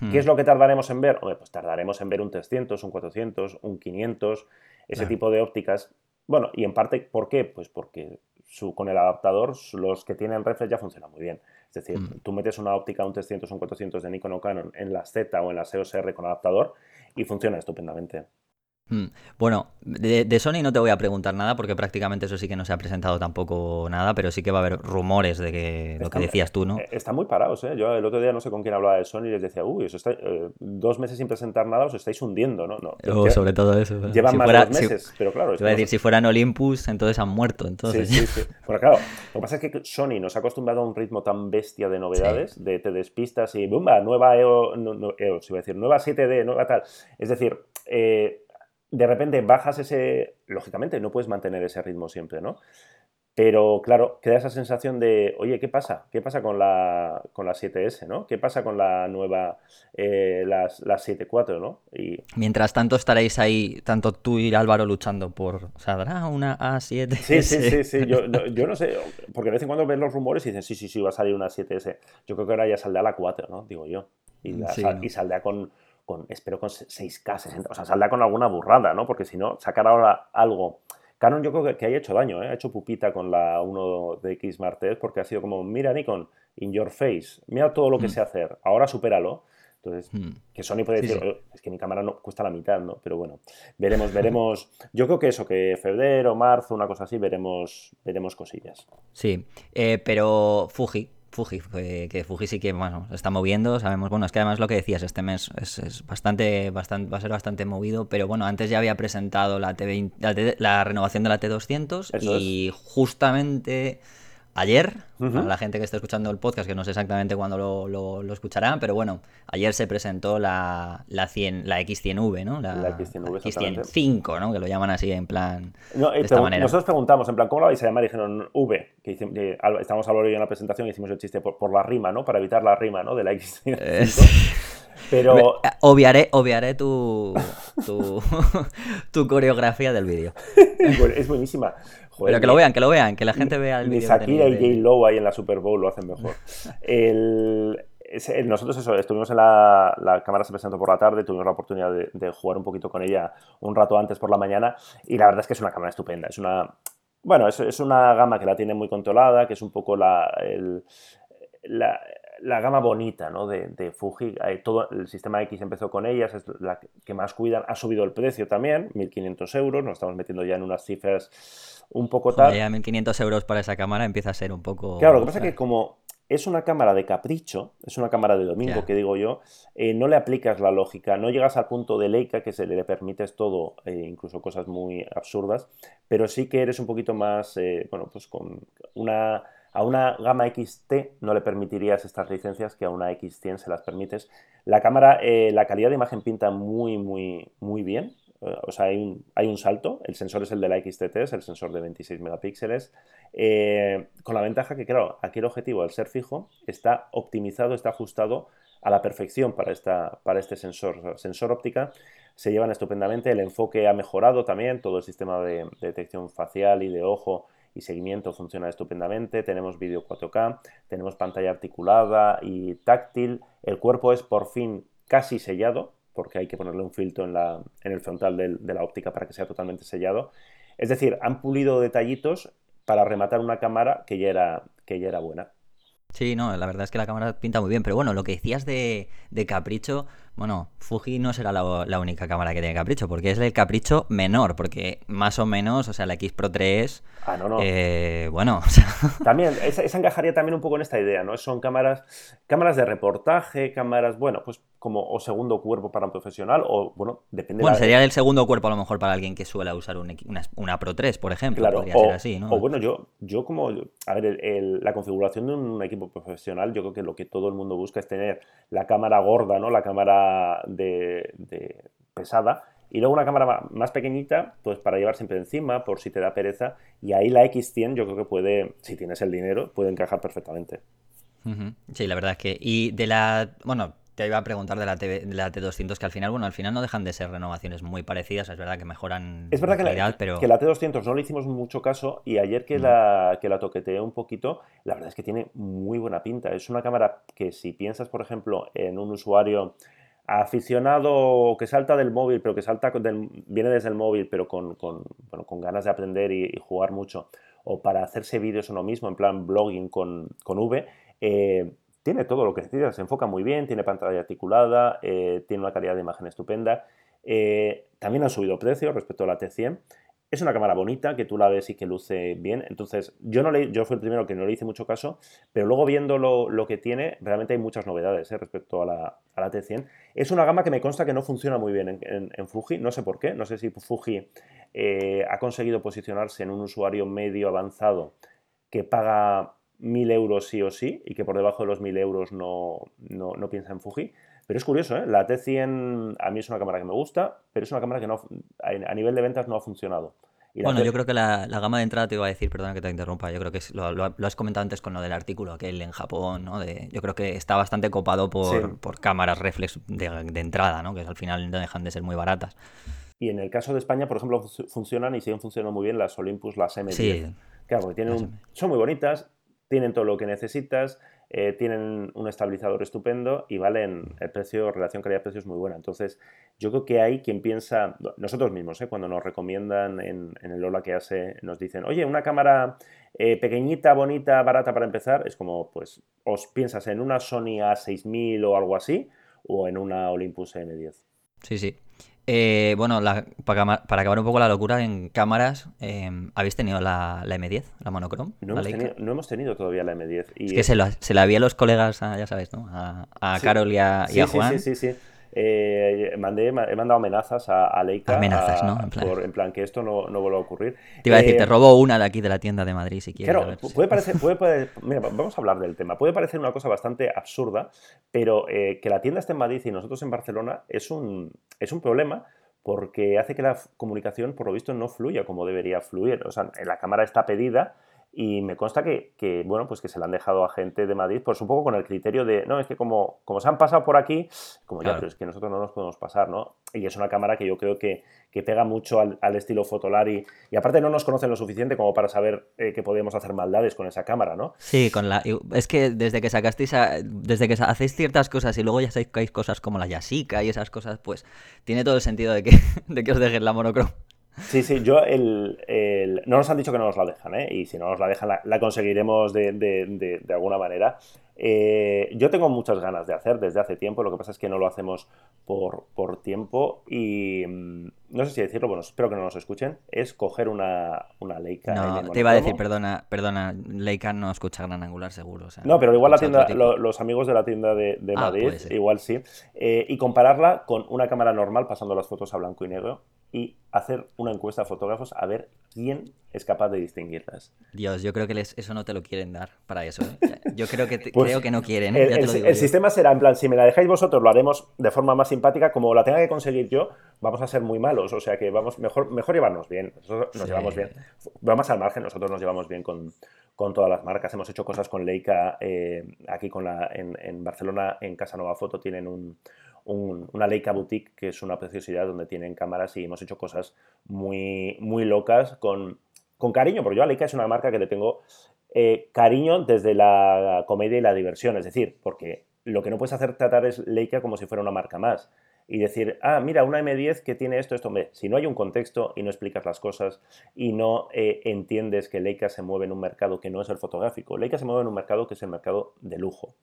Hmm. ¿Qué es lo que tardaremos en ver? pues tardaremos en ver un 300, un 400, un 500, ese tipo de ópticas bueno, y en parte, ¿por qué? Pues porque su, con el adaptador los que tienen reflex ya funcionan muy bien. Es decir, mm. tú metes una óptica, un 300 o un 400 de Nikon o Canon en la Z o en la EOS R con adaptador y funciona estupendamente. Mm. Bueno, de, Sony no te voy a preguntar nada porque prácticamente eso sí que no se ha presentado tampoco nada, pero sí que va a haber rumores de que lo que decías tú, ¿no? Eh, están muy parados, ¿eh? Yo el otro día no sé con quién hablaba de Sony y les decía, uy, está, eh, dos meses sin presentar nada os estáis hundiendo, ¿no? no oh, sobre todo eso. Llevan más de dos meses, pero claro. Te a decir, si fueran Olympus, entonces han muerto. Entonces. Sí, sí, sí. (laughs) Bueno, claro, lo que pasa es que Sony nos ha acostumbrado a un ritmo tan bestia de novedades, de te despistas y ¡bumba! Nueva EO, no, EO, iba a decir, nueva 7D, nueva tal. Es decir, eh, de repente bajas ese, lógicamente no puedes mantener ese ritmo siempre, ¿no? Pero claro, queda esa sensación de, oye, ¿qué pasa? ¿Qué pasa con la, con la 7S, ¿no? ¿Qué pasa con la nueva, eh, las, las 7.4, ¿no? Y... Mientras tanto estaréis ahí, tanto tú y Álvaro luchando por, ¿saldrá una A7? Sí, sí, sí, sí. (laughs) Yo, no, sé, porque de vez en cuando ves los rumores y dicen, sí, sí, sí, va a salir una 7S. Yo creo que ahora ya saldrá la 4, ¿no? Digo yo. Y, y saldrá con, con, espero con 6K, 60, o sea, saldrá con alguna burrada, ¿no? Porque si no, sacar ahora algo... Canon yo creo que, que ha hecho daño, ¿eh? ha hecho pupita con la 1 de X Mark porque ha sido como, mira Nikon, in your face, mira todo lo que mm. sé hacer, ahora supéralo. Entonces, mm. que Sony puede decir, es que mi cámara no cuesta la mitad, ¿no? Pero bueno, veremos, veremos. (laughs) Yo creo que eso, que febrero, marzo, una cosa así, veremos, veremos cosillas. Sí, eh, pero Fuji, Fuji, que, Fuji sí que bueno, está moviendo, sabemos, bueno, es que además lo que decías, este mes es, bastante, bastante, va a ser bastante movido, pero bueno, antes ya había presentado la, T20, la, renovación de la T200 y justamente ayer, la gente que está escuchando el podcast, que no sé exactamente cuándo lo, lo, escucharán, pero bueno, ayer se presentó la, la, 100, la X100V, ¿no? La, X100V, X105, ¿no? Que lo llaman así en plan. de esta manera. Nosotros preguntamos, en plan, ¿cómo lo vais a llamar? Y dijeron V, que hicimos, estamos hablando en la presentación y hicimos el chiste por, la rima, ¿no? Para evitar la rima, ¿no? De la X105. (laughs) Pero... Obviaré, obviaré tu, tu, (laughs) tu coreografía del vídeo. (laughs) es buenísima. Pero que lo vean, que lo vean, que la gente vea el vídeo. Shakira y J. Lowe ahí en la Super Bowl lo hacen mejor. nosotros eso, estuvimos en la, la, cámara se presentó por la tarde, tuvimos la oportunidad de, jugar un poquito con ella un rato antes por la mañana y la verdad es que es una cámara estupenda. Es una, bueno, es, es una gama que la tiene muy controlada, que es un poco la, la gama bonita ¿no? de, de Fuji. todo el sistema X empezó con ellas, es la que más cuidan. Ha subido el precio también, 1.500 euros. Nos estamos metiendo ya en unas cifras un poco tal. Ya 1.500 euros para esa cámara empieza a ser un poco. Claro, lo que pasa es que como es una cámara de capricho, es una cámara de domingo, que digo yo, eh, no le aplicas la lógica, no llegas al punto de Leica que se le permites todo, eh, incluso cosas muy absurdas, pero sí que eres un poquito más, eh, bueno, pues con una a una gama XT no le permitirías estas licencias que a una X100 se las permites. La cámara, eh, la calidad de imagen pinta muy, muy, muy bien. Eh, o sea, hay un, salto. El sensor es el de la XT3, el sensor de 26 megapíxeles. Eh, con la ventaja que, claro, aquí el objetivo, al ser fijo, está optimizado, está ajustado a la perfección para, este sensor. sensor óptica se llevan estupendamente. El enfoque ha mejorado también. Todo el sistema de detección facial y de ojo y seguimiento funciona estupendamente, tenemos vídeo 4K, tenemos pantalla articulada y táctil, el cuerpo es por fin casi sellado, porque hay que ponerle un filtro en, la, en el frontal de la óptica para que sea totalmente sellado. Es decir, han pulido detallitos para rematar una cámara que ya era, que ya era buena. Sí, no, la verdad es que la cámara pinta muy bien, pero bueno, lo que decías de, de capricho, bueno, Fuji no será la, única cámara que tiene capricho, porque es el capricho menor, porque más o menos, o sea, la X Pro 3, ah, no, no. Eh, bueno, (laughs) también, esa, esa, encajaría también un poco en esta idea, ¿no? Son cámaras, cámaras de reportaje, cámaras, bueno, pues como o segundo cuerpo para un profesional o, bueno, depende. Bueno, sería el segundo cuerpo a lo mejor para alguien que suele usar una, Pro 3, por ejemplo. Claro, podría o, ser así, ¿no? O bueno, yo, yo como, a ver, la configuración de un equipo profesional, yo creo que lo que todo el mundo busca es tener la cámara gorda, ¿no? La cámara de, de pesada y luego una cámara más pequeñita, pues para llevar siempre encima, por si te da pereza. Y ahí la X100 yo creo que puede, si tienes el dinero, puede encajar perfectamente. Sí, la verdad es que. Y de la. Bueno, te iba a preguntar de la, la T200, que al final, bueno, al final no dejan de ser renovaciones muy parecidas, es verdad que mejoran Es verdad que, la, pero... que la T200 no le hicimos mucho caso y ayer que, la, que la toqueteé un poquito, la verdad es que tiene muy buena pinta. Es una cámara que si piensas, por ejemplo, en un usuario aficionado que salta del móvil, pero que salta viene desde el móvil, pero con, con, bueno, con ganas de aprender y, jugar mucho, o para hacerse vídeos uno mismo, en plan blogging con, con V, eh, tiene todo lo que necesitas, se enfoca muy bien, tiene pantalla articulada, eh, tiene una calidad de imagen estupenda. Eh, también han subido precio respecto a la T100. Es una cámara bonita, que tú la ves y que luce bien. Entonces, yo no le, yo fui el primero que no le hice mucho caso, pero luego viendo lo, que tiene, realmente hay muchas novedades eh, respecto a la, T100. Es una gama que me consta que no funciona muy bien en, Fuji, no sé por qué, no sé si Fuji ha conseguido posicionarse en un usuario medio avanzado que paga 1.000 euros sí o sí y que por debajo de los 1.000 euros no, no, piensa en Fuji. Pero es curioso, ¿eh? la T100 a mí es una cámara que me gusta, pero es una cámara que no, a nivel de ventas no ha funcionado. bueno, yo creo que la, gama de entrada te iba a decir, perdona que te interrumpa, yo creo que lo, has comentado antes con lo del artículo aquel en Japón, ¿no? De, yo creo que está bastante copado por, por cámaras reflex de, entrada, ¿no? Que al final no dejan de ser muy baratas. Y en el caso de España, por ejemplo, funcionan y siguen funcionando muy bien las Olympus, las M10. Sí. Claro, porque tienen son muy bonitas, tienen todo lo que necesitas, eh, tienen un estabilizador estupendo y valen el precio, relación calidad-precio es muy buena. Entonces, yo creo que hay quien piensa, nosotros mismos, eh, cuando nos recomiendan en, el Lola que hace, nos dicen, oye, una cámara eh, pequeñita, bonita, barata para empezar, es como, pues, os piensas en una Sony A6000 o algo así, o en una Olympus M10. Sí, sí. Eh, bueno, para, acabar un poco la locura en cámaras, em, ¿habéis tenido la, M10, la monochrome? No, hemos tenido, todavía la M10. es que se, la vi a los colegas, ya sabes, ¿no? A, Carol y a, Juan. Sí, sí, sí. Eh, mandé, he mandado amenazas a, Leica. Amenazas, ¿no? En plan, que esto no, no vuelva a ocurrir. Te iba a decir, te eh, robo una de aquí de la tienda de Madrid si quieres. Claro, puede (laughs) parecer, puede, mira, vamos a hablar del tema. Puede parecer una cosa bastante absurda, pero eh, que la tienda esté en Madrid y nosotros en Barcelona es un, es un problema porque hace que la comunicación, por lo visto, no fluya como debería fluir. O sea, la cámara está pedida, y me consta que, bueno, pues que se la han dejado a gente de Madrid, pues un poco con el criterio de, no, es que como, como se han pasado por aquí, como ya, pero es que nosotros no nos podemos pasar, ¿no? Y es una cámara que yo creo que, pega mucho al, estilo Fotolari y aparte no nos conocen lo suficiente como para saber eh, que podemos hacer maldades con esa cámara, ¿no? Sí, con la, es que desde que sacasteis, desde que hacéis ciertas cosas y luego ya sacáis cosas como la Yasica y esas cosas, pues tiene todo el sentido de que, (laughs) de que os dejen la monocrom. Sí, sí, yo el, no nos han dicho que no nos la dejan, ¿eh? Y si no nos la dejan, la, conseguiremos de, de, alguna manera. Eh, yo tengo muchas ganas de hacer desde hace tiempo, lo que pasa es que no lo hacemos por, por tiempo y mm, no sé si decirlo, bueno, espero que no nos escuchen, es coger una, una Leica. No, te iba a decir, perdona, perdona, Leica no escucha gran angular seguro. no, pero igual la tienda, los amigos de la tienda de, ah, Madrid, igual sí, eh, y compararla con una cámara normal pasando las fotos a blanco y negro y hacer una encuesta a fotógrafos a ver quién es capaz de distinguirlas. Dios, yo creo que eso no te lo quieren dar para eso. ¿eh? Yo creo que, pues creo que no quieren. ¿eh? El, sistema será en plan, si me la dejáis vosotros, lo haremos de forma más simpática. Como la tenga que conseguir yo, vamos a ser muy malos. O sea que vamos, mejor, mejor llevarnos bien. Nosotros nos llevamos bien. Vamos al margen, nosotros nos llevamos bien con, todas las marcas. Hemos hecho cosas con Leica eh, aquí con la, en, en Barcelona, en Casa Nova Foto, tienen un una Leica Boutique, que es una preciosidad donde tienen cámaras y hemos hecho cosas muy, muy locas con, con cariño, porque yo a Leica es una marca que le tengo eh, cariño desde la comedia y la diversión, es decir, porque lo que no puedes hacer tratar es Leica como si fuera una marca más. Y decir, ah, mira, una M10 que tiene esto, esto, si no hay un contexto y no explicas las cosas y no eh, entiendes que Leica se mueve en un mercado que no es el fotográfico, Leica se mueve en un mercado que es el mercado de lujo.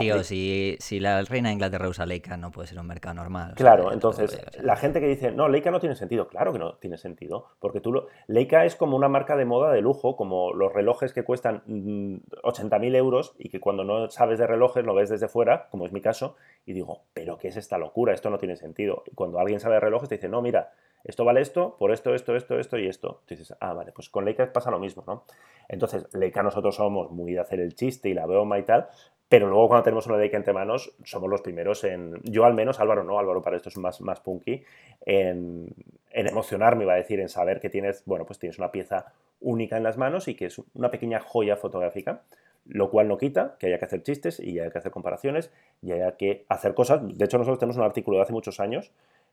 Tío, si, si, la reina de Inglaterra usa Leica, no puede ser un mercado normal. Claro, entonces, la gente que dice, no, Leica no tiene sentido, claro que no tiene sentido, porque tú lo... Leica es como una marca de moda de lujo, como los relojes que cuestan 80.000 mm, euros y que cuando no sabes de relojes lo ves desde fuera, como es mi caso, y digo, pero ¿qué es esta locura? Esto no tiene sentido. Y cuando alguien sabe de relojes te dice, no, mira, esto vale esto, por esto, esto, esto, esto y esto. Tú dices, ah, vale, pues con Leica pasa lo mismo, ¿no? Entonces, Leica nosotros somos muy de hacer el chiste y la broma y tal, pero luego cuando tenemos una Leica entre manos, somos los primeros en, yo al menos, Álvaro no, Álvaro para esto es más, más punky, en, en emocionarme, iba a decir, en saber que tienes, bueno, pues tienes una pieza única en las manos y que es una pequeña joya fotográfica, lo cual no quita que haya que hacer chistes y haya que hacer comparaciones y haya que hacer cosas. De hecho, nosotros tenemos un artículo de hace muchos años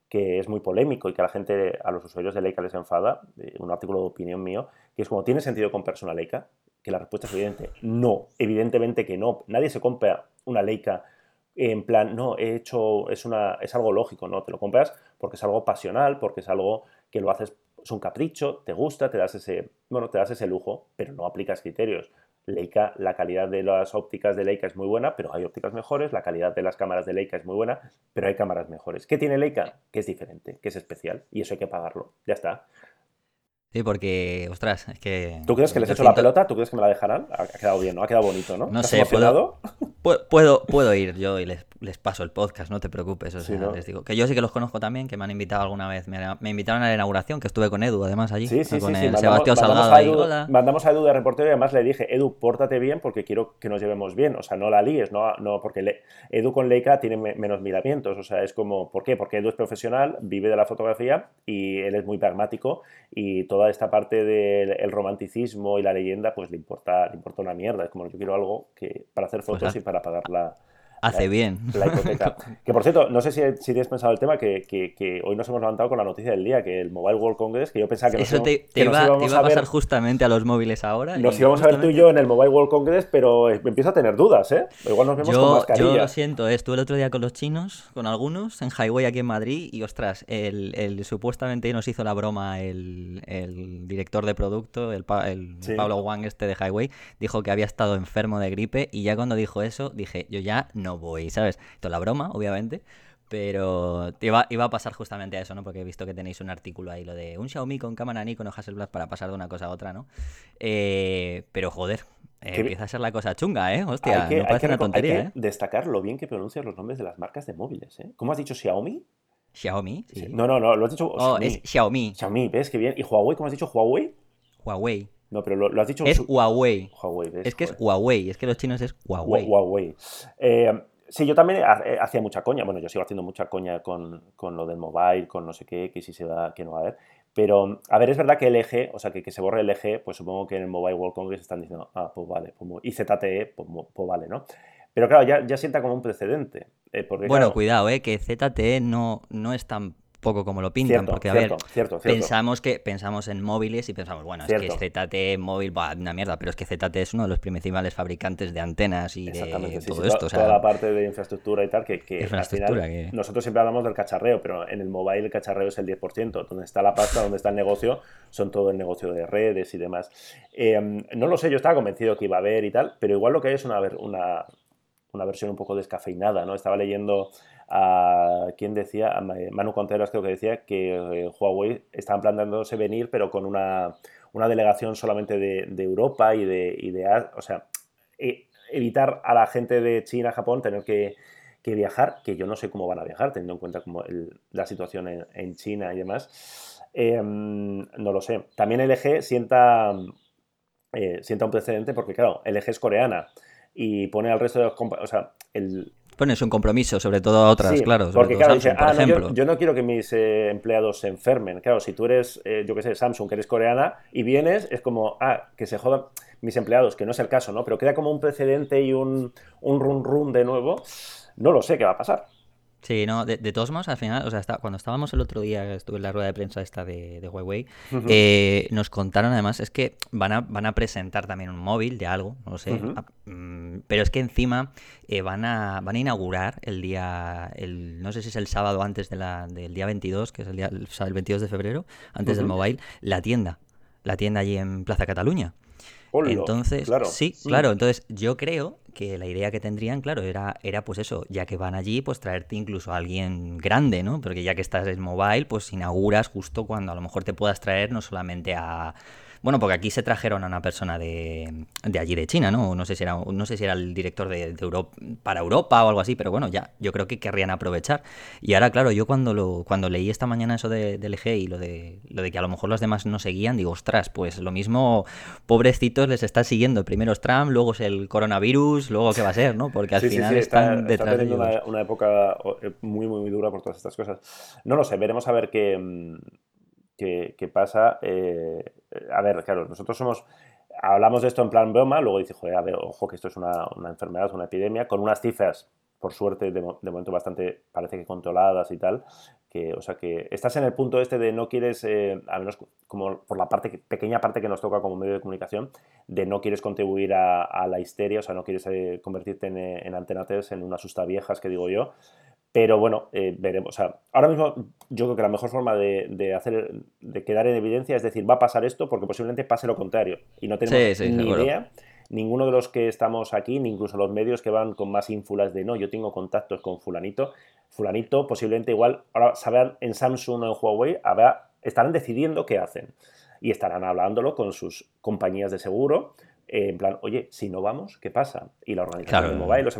que es muy polémico y que a la gente, a los usuarios de Leica les enfada, un artículo de opinión mío, que es como, ¿tiene sentido comprar una Leica? Que la respuesta es evidente. No, evidentemente que no. Nadie se compra una Leica en plan, no, he hecho, es, una, es algo lógico, ¿no? Te lo compras porque es algo pasional, porque es algo que lo haces, es un capricho, te gusta, te das ese, bueno, te das ese lujo, pero no aplicas criterios. Leica, la calidad de las ópticas de Leica es muy buena, pero hay ópticas mejores, la calidad de las cámaras de Leica es muy buena, pero hay cámaras mejores. ¿Qué tiene Leica? Que es diferente, que es especial, y eso hay que pagarlo. Ya está. Sí, porque, ostras, es que... ¿Tú crees que les he hecho la pelota? ¿Tú crees que me la dejarán? Ha quedado bien, ¿no? Ha quedado bonito, ¿no? No sé, ¿puedo, puedo, puedo ir yo y les, les, paso el podcast, no te preocupes. O sea, les digo que yo sí que los conozco también, que me han invitado alguna vez. Me, invitaron a la inauguración, que estuve con Edu, además, allí. Sí, sí, con sí. Sebastián Salgado. A Edu, mandamos a Edu de reportero y además le dije, Edu, pórtate bien porque quiero que nos llevemos bien. O sea, no la líes, no, no porque Edu con Leica tiene menos miramientos. O sea, es como, ¿por qué? Porque Edu es profesional, vive de la fotografía y él es muy pragmático y toda esta parte de el, romanticismo y la leyenda, pues le importa, le importa una mierda. Es como yo quiero algo que para hacer pues fotos y para pagar la, Hace bien. La hipoteca. (laughs) que por cierto, no sé si, si tienes pensado el tema, que, que, hoy nos hemos levantado con la noticia del día, que el Mobile World Congress, que yo pensaba que nos, Eso te, iba, a, pasar justamente a los móviles ahora. Nos íbamos a ver tú y yo en el Mobile World Congress, pero empiezo a tener dudas, ¿eh? Igual nos vemos con mascarilla. Yo lo siento, ¿eh? estuve el otro día con los chinos, con algunos, en Highway aquí en Madrid, y ostras, el, el supuestamente nos hizo la broma el, el director de producto, el, el Pablo Wang este de Highway, dijo que había estado enfermo de gripe, y ya cuando dijo eso, dije, yo ya no voy, ¿sabes? Toda la broma, obviamente. Pero iba, iba a pasar justamente a eso, ¿no? Porque he visto que tenéis un artículo ahí, lo de un Xiaomi con cámara Nikon o Hasselblad para pasar de una cosa a otra, ¿no? Eh, pero joder, eh, empieza a ser la cosa chunga, ¿eh? Hostia, no parece una tontería, hay que ¿eh? destacar lo bien que pronuncias los nombres de las marcas de móviles, ¿eh? ¿Cómo has dicho Xiaomi? Xiaomi, sí. No, no, no, lo has dicho oh, Xiaomi. es Xiaomi. Xiaomi, ¿ves? Qué bien. ¿Y Huawei? ¿Cómo has dicho? ¿Huawei? Huawei. No, pero lo, has dicho... Es Huawei. Huawei Es que es Huawei, es que los chinos es Huawei. Huawei. Eh, Sí, yo también eh, hacía mucha coña. Bueno, yo sigo haciendo mucha coña con, lo del mobile, con no sé qué, que si se va, que no va a haber. Pero, a ver, es verdad que el eje, o sea, que, que se borre el eje, pues supongo que en el Mobile World Congress están diciendo, ah, pues vale, pues, y ZTE, pues, pues, vale, ¿no? Pero claro, ya, ya sienta como un precedente. Eh, bueno, cuidado, eh, que ZTE no, no es tan poco como lo pintan, porque a ver, pensamos que pensamos en móviles y pensamos, bueno, es que ZT móvil, va, una mierda, pero es que ZT es uno de los principales fabricantes de antenas y de todo esto. toda la parte de infraestructura y tal, que, que, nosotros siempre hablamos del cacharreo, pero en el mobile el cacharreo es el 10%, donde está la pasta, donde está el negocio, son todo el negocio de redes y demás. Em, no lo sé, yo estaba convencido que iba a haber y tal, pero igual lo que hay es una, una, una versión un poco descafeinada, ¿no? Estaba leyendo a quien decía, a Manu Contreras creo que decía que eh, Huawei estaban planteándose venir, pero con una, delegación solamente de, Europa y de, o sea, e, evitar a la gente de China, Japón, tener que, viajar, que yo no sé cómo van a viajar, teniendo en cuenta como la situación en, China y demás. Em, no lo sé. También LG sienta, eh, sienta un precedente porque, claro, LG es coreana y pone al resto de los... O sea, el, Pones un compromiso, sobre todo a otras, claro. Porque, claro, dice, ah, yo, no quiero que mis eh, empleados se enfermen. Claro, si tú eres, eh, yo qué sé, Samsung, que eres coreana, y vienes, es como, ah, que se jodan mis empleados, que no es el caso, ¿no? Pero queda como un precedente y un, un run run de nuevo. No lo sé qué va a pasar. Sí, no, de, todos modos, al final, o sea, cuando estábamos el otro día, estuve en la rueda de prensa esta de, de Huawei, eh, nos contaron además, es que van a, van a presentar también un móvil de algo, no sé, mm, pero es que encima eh, van, a, van a inaugurar el día, el, no sé si es el sábado antes de la, del día 22, que es el, día, el 22 de febrero, antes del móvil, la tienda, la tienda allí en Plaza Cataluña. Entonces, sí, claro. Entonces, yo creo que la idea que tendrían, claro, era, era pues eso, ya que van allí, pues traerte incluso a alguien grande, ¿no? Porque ya que estás en mobile, pues inauguras justo cuando a lo mejor te puedas traer no solamente a bueno, porque aquí se trajeron a una persona de, de allí de China, ¿no? No sé si era, no sé si era el director de, Europa, para Europa o algo así, pero bueno, ya, yo creo que querrían aprovechar. Y ahora, claro, yo cuando lo, cuando leí esta mañana eso de, del LG y lo de, lo de que a lo mejor los demás no seguían, digo, ostras, pues lo mismo, pobrecitos, les está siguiendo. Primero es Trump, luego es el coronavirus, luego qué va a ser, ¿no? Porque al final están detrás de una, una, época eh, muy, muy, muy dura por todas estas cosas. No lo sé, veremos a ver qué mm, ¿Qué pasa. Eh, a ver, claro, nosotros somos. Hablamos de esto en plan broma, luego dice, joder, a ver, ojo que esto es una, una enfermedad, una epidemia, con unas cifras, por suerte, de, momento bastante, parece que controladas y tal. Que, o sea, que estás en el punto este de no quieres, eh, al menos como por la parte pequeña parte que nos toca como medio de comunicación, de no quieres contribuir a, la histeria, o sea, no quieres eh, convertirte en, en antenates, en una susta viejas, que digo yo, pero bueno, eh, veremos. O sea, ahora mismo yo creo que la mejor forma de, hacer, de quedar en evidencia es decir, va a pasar esto porque posiblemente pase lo contrario. Y no tenemos ni idea, ninguno de los que estamos aquí, ni incluso los medios que van con más ínfulas de no, yo tengo contactos con fulanito. Fulanito posiblemente igual, ahora sabrán en Samsung o en Huawei, estarán decidiendo qué hacen. Y estarán hablándolo con sus compañías de seguro, eh, en plan, oye, si no vamos, ¿qué pasa? Y la organización de mobile, los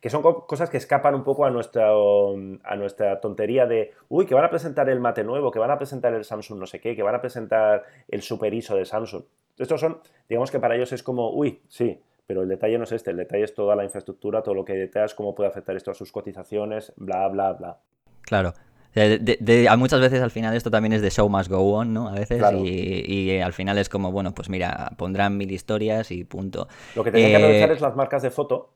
que son cosas que escapan un poco a nuestra, a nuestra tontería de, uy, que van a presentar el mate nuevo, que van a presentar el Samsung no sé qué, que van a presentar el Super ISO de Samsung. Estos son, digamos que para ellos es como, uy, sí, pero el detalle no es este, el detalle es toda la infraestructura, todo lo que hay detrás, cómo puede afectar esto a sus cotizaciones, bla, bla, bla. Claro. De, muchas veces al final esto también es de show must go on, ¿no? A veces y, y, al final es como, bueno, pues mira, pondrán mil historias y punto. Lo que tienen que aprovechar eh, es las marcas de foto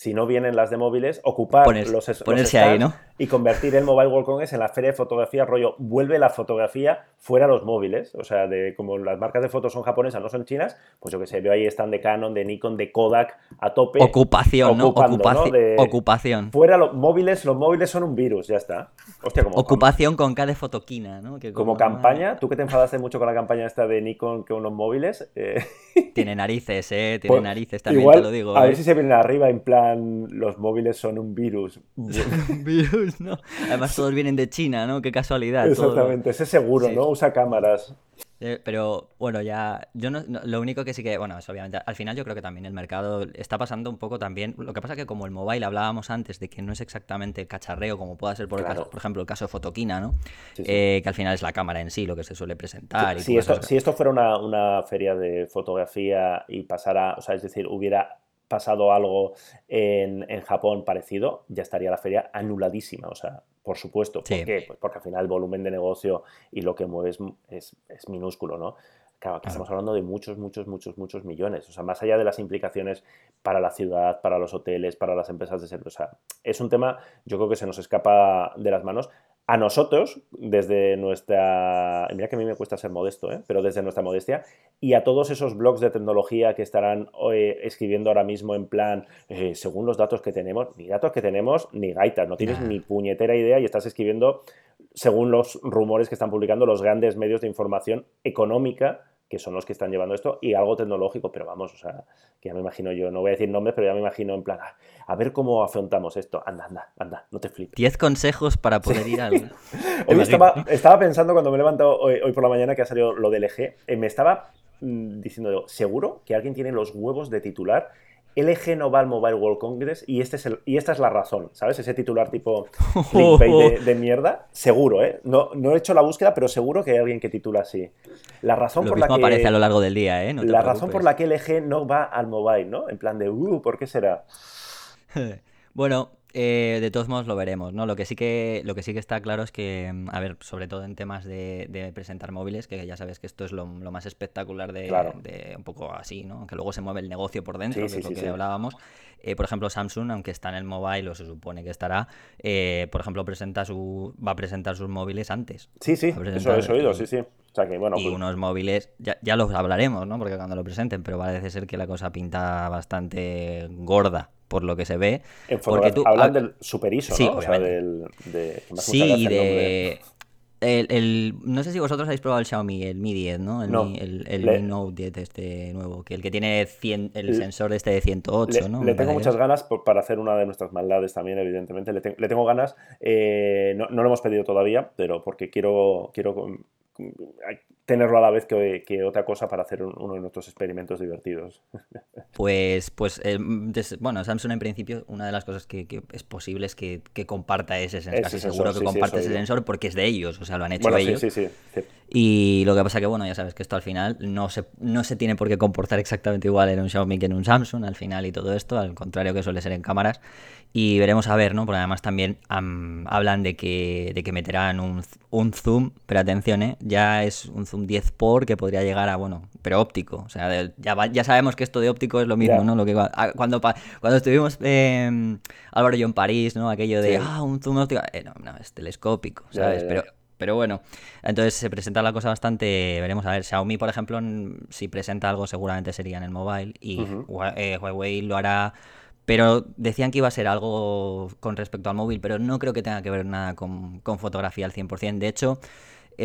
si no vienen las de móviles, ocupar los, ponerse ahí, ¿no? y convertir el Mobile World Congress en la feria de fotografía, rollo, vuelve la fotografía fuera los móviles, o sea, de como las marcas de fotos son japonesas, no son chinas, pues yo que sé, veo ahí están de Canon, de Nikon, de Kodak, a tope. Ocupación, ¿no? Ocupación. Fuera los móviles, los móviles son un virus, ya está. Hostia, como, Ocupación con K de fotoquina, ¿no? como, campaña, tú que te enfadaste mucho con la campaña esta de Nikon que unos móviles... Eh, tiene narices, ¿eh? Tiene pues narices, también te lo digo. A ver ¿eh? si se vienen arriba en plan, los móviles son un virus. un (laughs) virus. ¿no? Además todos vienen de China, ¿no? Qué casualidad. Exactamente, ese seguro, ¿no? Usa cámaras. Pero bueno, ya, yo no, lo único que sí que, bueno, es obviamente, al final yo creo que también el mercado está pasando un poco también, lo que pasa que como el mobile hablábamos antes de que no es exactamente cacharreo como pueda ser por, el caso, por ejemplo el caso de Fotoquina, ¿no? Eh, que al final es la cámara en sí lo que se suele presentar. si, esto, si esto fuera una, una feria de fotografía y pasara, o sea, es decir, hubiera pasado algo en, Japón parecido, ya estaría la feria anuladísima. O sea, por supuesto. ¿Por qué? Pues porque al final el volumen de negocio y lo que mueves es, minúsculo, ¿no? Claro, aquí estamos hablando de muchos, muchos, muchos, muchos millones. O sea, más allá de las implicaciones para la ciudad, para los hoteles, para las empresas de servicio. O sea, es un tema, yo creo que se nos escapa de las manos. A nosotros, desde nuestra. Mira que a mí me cuesta ser modesto, ¿eh? pero desde nuestra modestia, y a todos esos blogs de tecnología que estarán eh, escribiendo ahora mismo en plan, eh, según los datos que tenemos, ni datos que tenemos, ni gaitas, no tienes ni puñetera idea y estás escribiendo según los rumores que están publicando los grandes medios de información económica que son los que están llevando esto, y algo tecnológico, pero vamos, o sea, que ya me imagino yo, no voy a decir nombres, pero ya me imagino en plan, ah, a ver cómo afrontamos esto. Anda, anda, anda, no te flipes. Diez consejos para poder ir al... (laughs) hoy estaba, estaba, pensando cuando me he levantado hoy, por la mañana que ha salido lo del eje, eh, me estaba mm, diciendo, seguro que alguien tiene los huevos de titular LG no va al Mobile World Congress y, este es el, y esta es la razón, ¿sabes? Ese titular tipo (laughs) clickbait de, mierda, seguro, ¿eh? No, no, he hecho la búsqueda, pero seguro que hay alguien que titula así. La razón por la que... aparece a lo largo del día, ¿eh? la razón por la que LG no va al mobile, ¿no? En plan de, uh, ¿por qué será? (laughs) bueno, eh, de todos modos lo veremos, ¿no? Lo que sí que, lo que sí que está claro es que, mm, a ver, sobre todo en temas de, presentar móviles, que ya sabes que esto es lo, más espectacular de, un poco así, ¿no? Que luego se mueve el negocio por dentro, que es lo que hablábamos. Eh, por ejemplo, Samsung, aunque está en el mobile, o se supone que estará, eh, por ejemplo, presenta su, va a presentar sus móviles antes. Sí, sí, eso he oído, sí, sí. O sea que, bueno, y pues unos móviles, ya, ya los hablaremos, ¿no? Porque cuando lo presenten, pero parece ser que la cosa pinta bastante gorda por lo que se ve. porque tú, hablan del Super ISO, ¿no? O sea, del, de, sí, de... El, no sé si vosotros habéis probado el Xiaomi, el Mi 10, ¿no? El, el, Mi Note 10 este nuevo, que el que tiene 100, el sensor de este de 108, ¿no? Le tengo muchas ganas para hacer una de nuestras maldades también, evidentemente. Le, le tengo ganas. Eh, no, no, lo hemos pedido todavía, pero porque quiero, quiero I tenerlo a la vez que, otra cosa para hacer uno de nuestros experimentos divertidos. (laughs) Pues, pues eh, bueno, Samsung en principio, una de las cosas que, es posible es que, comparta ese sensor. Casi seguro que comparte ese sensor porque es de ellos, o sea, lo han hecho ellos. Sí, sí, sí. Y lo que pasa que, bueno, ya sabes que esto al final no se, no se tiene por qué comportar exactamente igual en un Xiaomi que en un Samsung al final y todo esto, al contrario que suele ser en cámaras. Y veremos a ver, ¿no? Porque además también hablan de que, de que meterán un, un zoom, pero atención, ¿eh? Ya es un zoom 10 por que podría llegar a, bueno, pero óptico. O sea, ya, ya sabemos que esto de óptico es lo mismo, ¿no? Lo que cuando, cuando estuvimos eh, Álvaro y yo en París, ¿no? Aquello de, ah, un zoom óptico. Eh, no, no, es telescópico, ¿sabes? pero pero bueno, entonces se presenta la cosa bastante. Veremos a ver. Xiaomi, por ejemplo, si presenta algo, seguramente sería en el mobile. Y eh, Huawei lo hará. Pero decían que iba a ser algo con respecto al móvil, pero no creo que tenga que ver nada con, con fotografía al 100%. De hecho,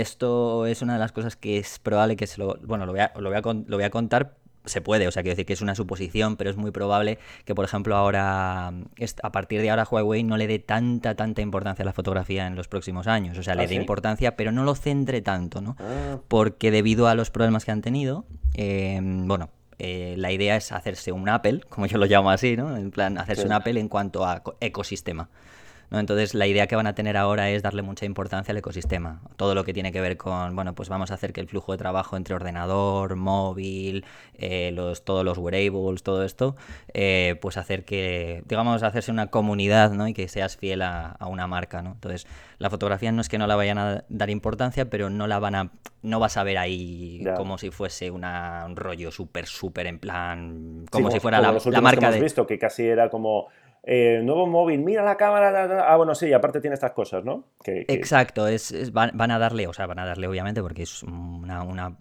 esto es una de las cosas que es probable que se lo. Bueno, lo voy a, lo voy a, lo voy a contar se puede, o sea, quiero decir que es una suposición, pero es muy probable que, por ejemplo, ahora, a partir de ahora, Huawei no le dé tanta, tanta importancia a la fotografía en los próximos años. O sea, le ¿Ah, dé importancia, pero no lo centre tanto, ¿no? Ah. Porque debido a los problemas que han tenido, eh, bueno, eh, la idea es hacerse un Apple, como yo lo llamo así, ¿no? En plan, hacerse un Apple en cuanto a ecosistema. Entonces la idea que van a tener ahora es darle mucha importancia al ecosistema. Todo lo que tiene que ver con, bueno, pues vamos a hacer que el flujo de trabajo entre ordenador, móvil, eh, los, todos los wearables, todo esto, eh, pues hacer que, digamos, hacerse una comunidad, ¿no? Y que seas fiel a, una marca, ¿no? Entonces la fotografía no es que no la vayan a dar importancia, pero no la van a, no vas a ver ahí como si fuese una, un rollo súper, súper en plan, como si fuera la, marca que hemos visto, que casi era como eh, nuevo móvil, mira la cámara. Ah, bueno, sí, aparte tiene estas cosas, ¿no? Exacto, es, van, a darle, o sea, van a darle obviamente porque es una,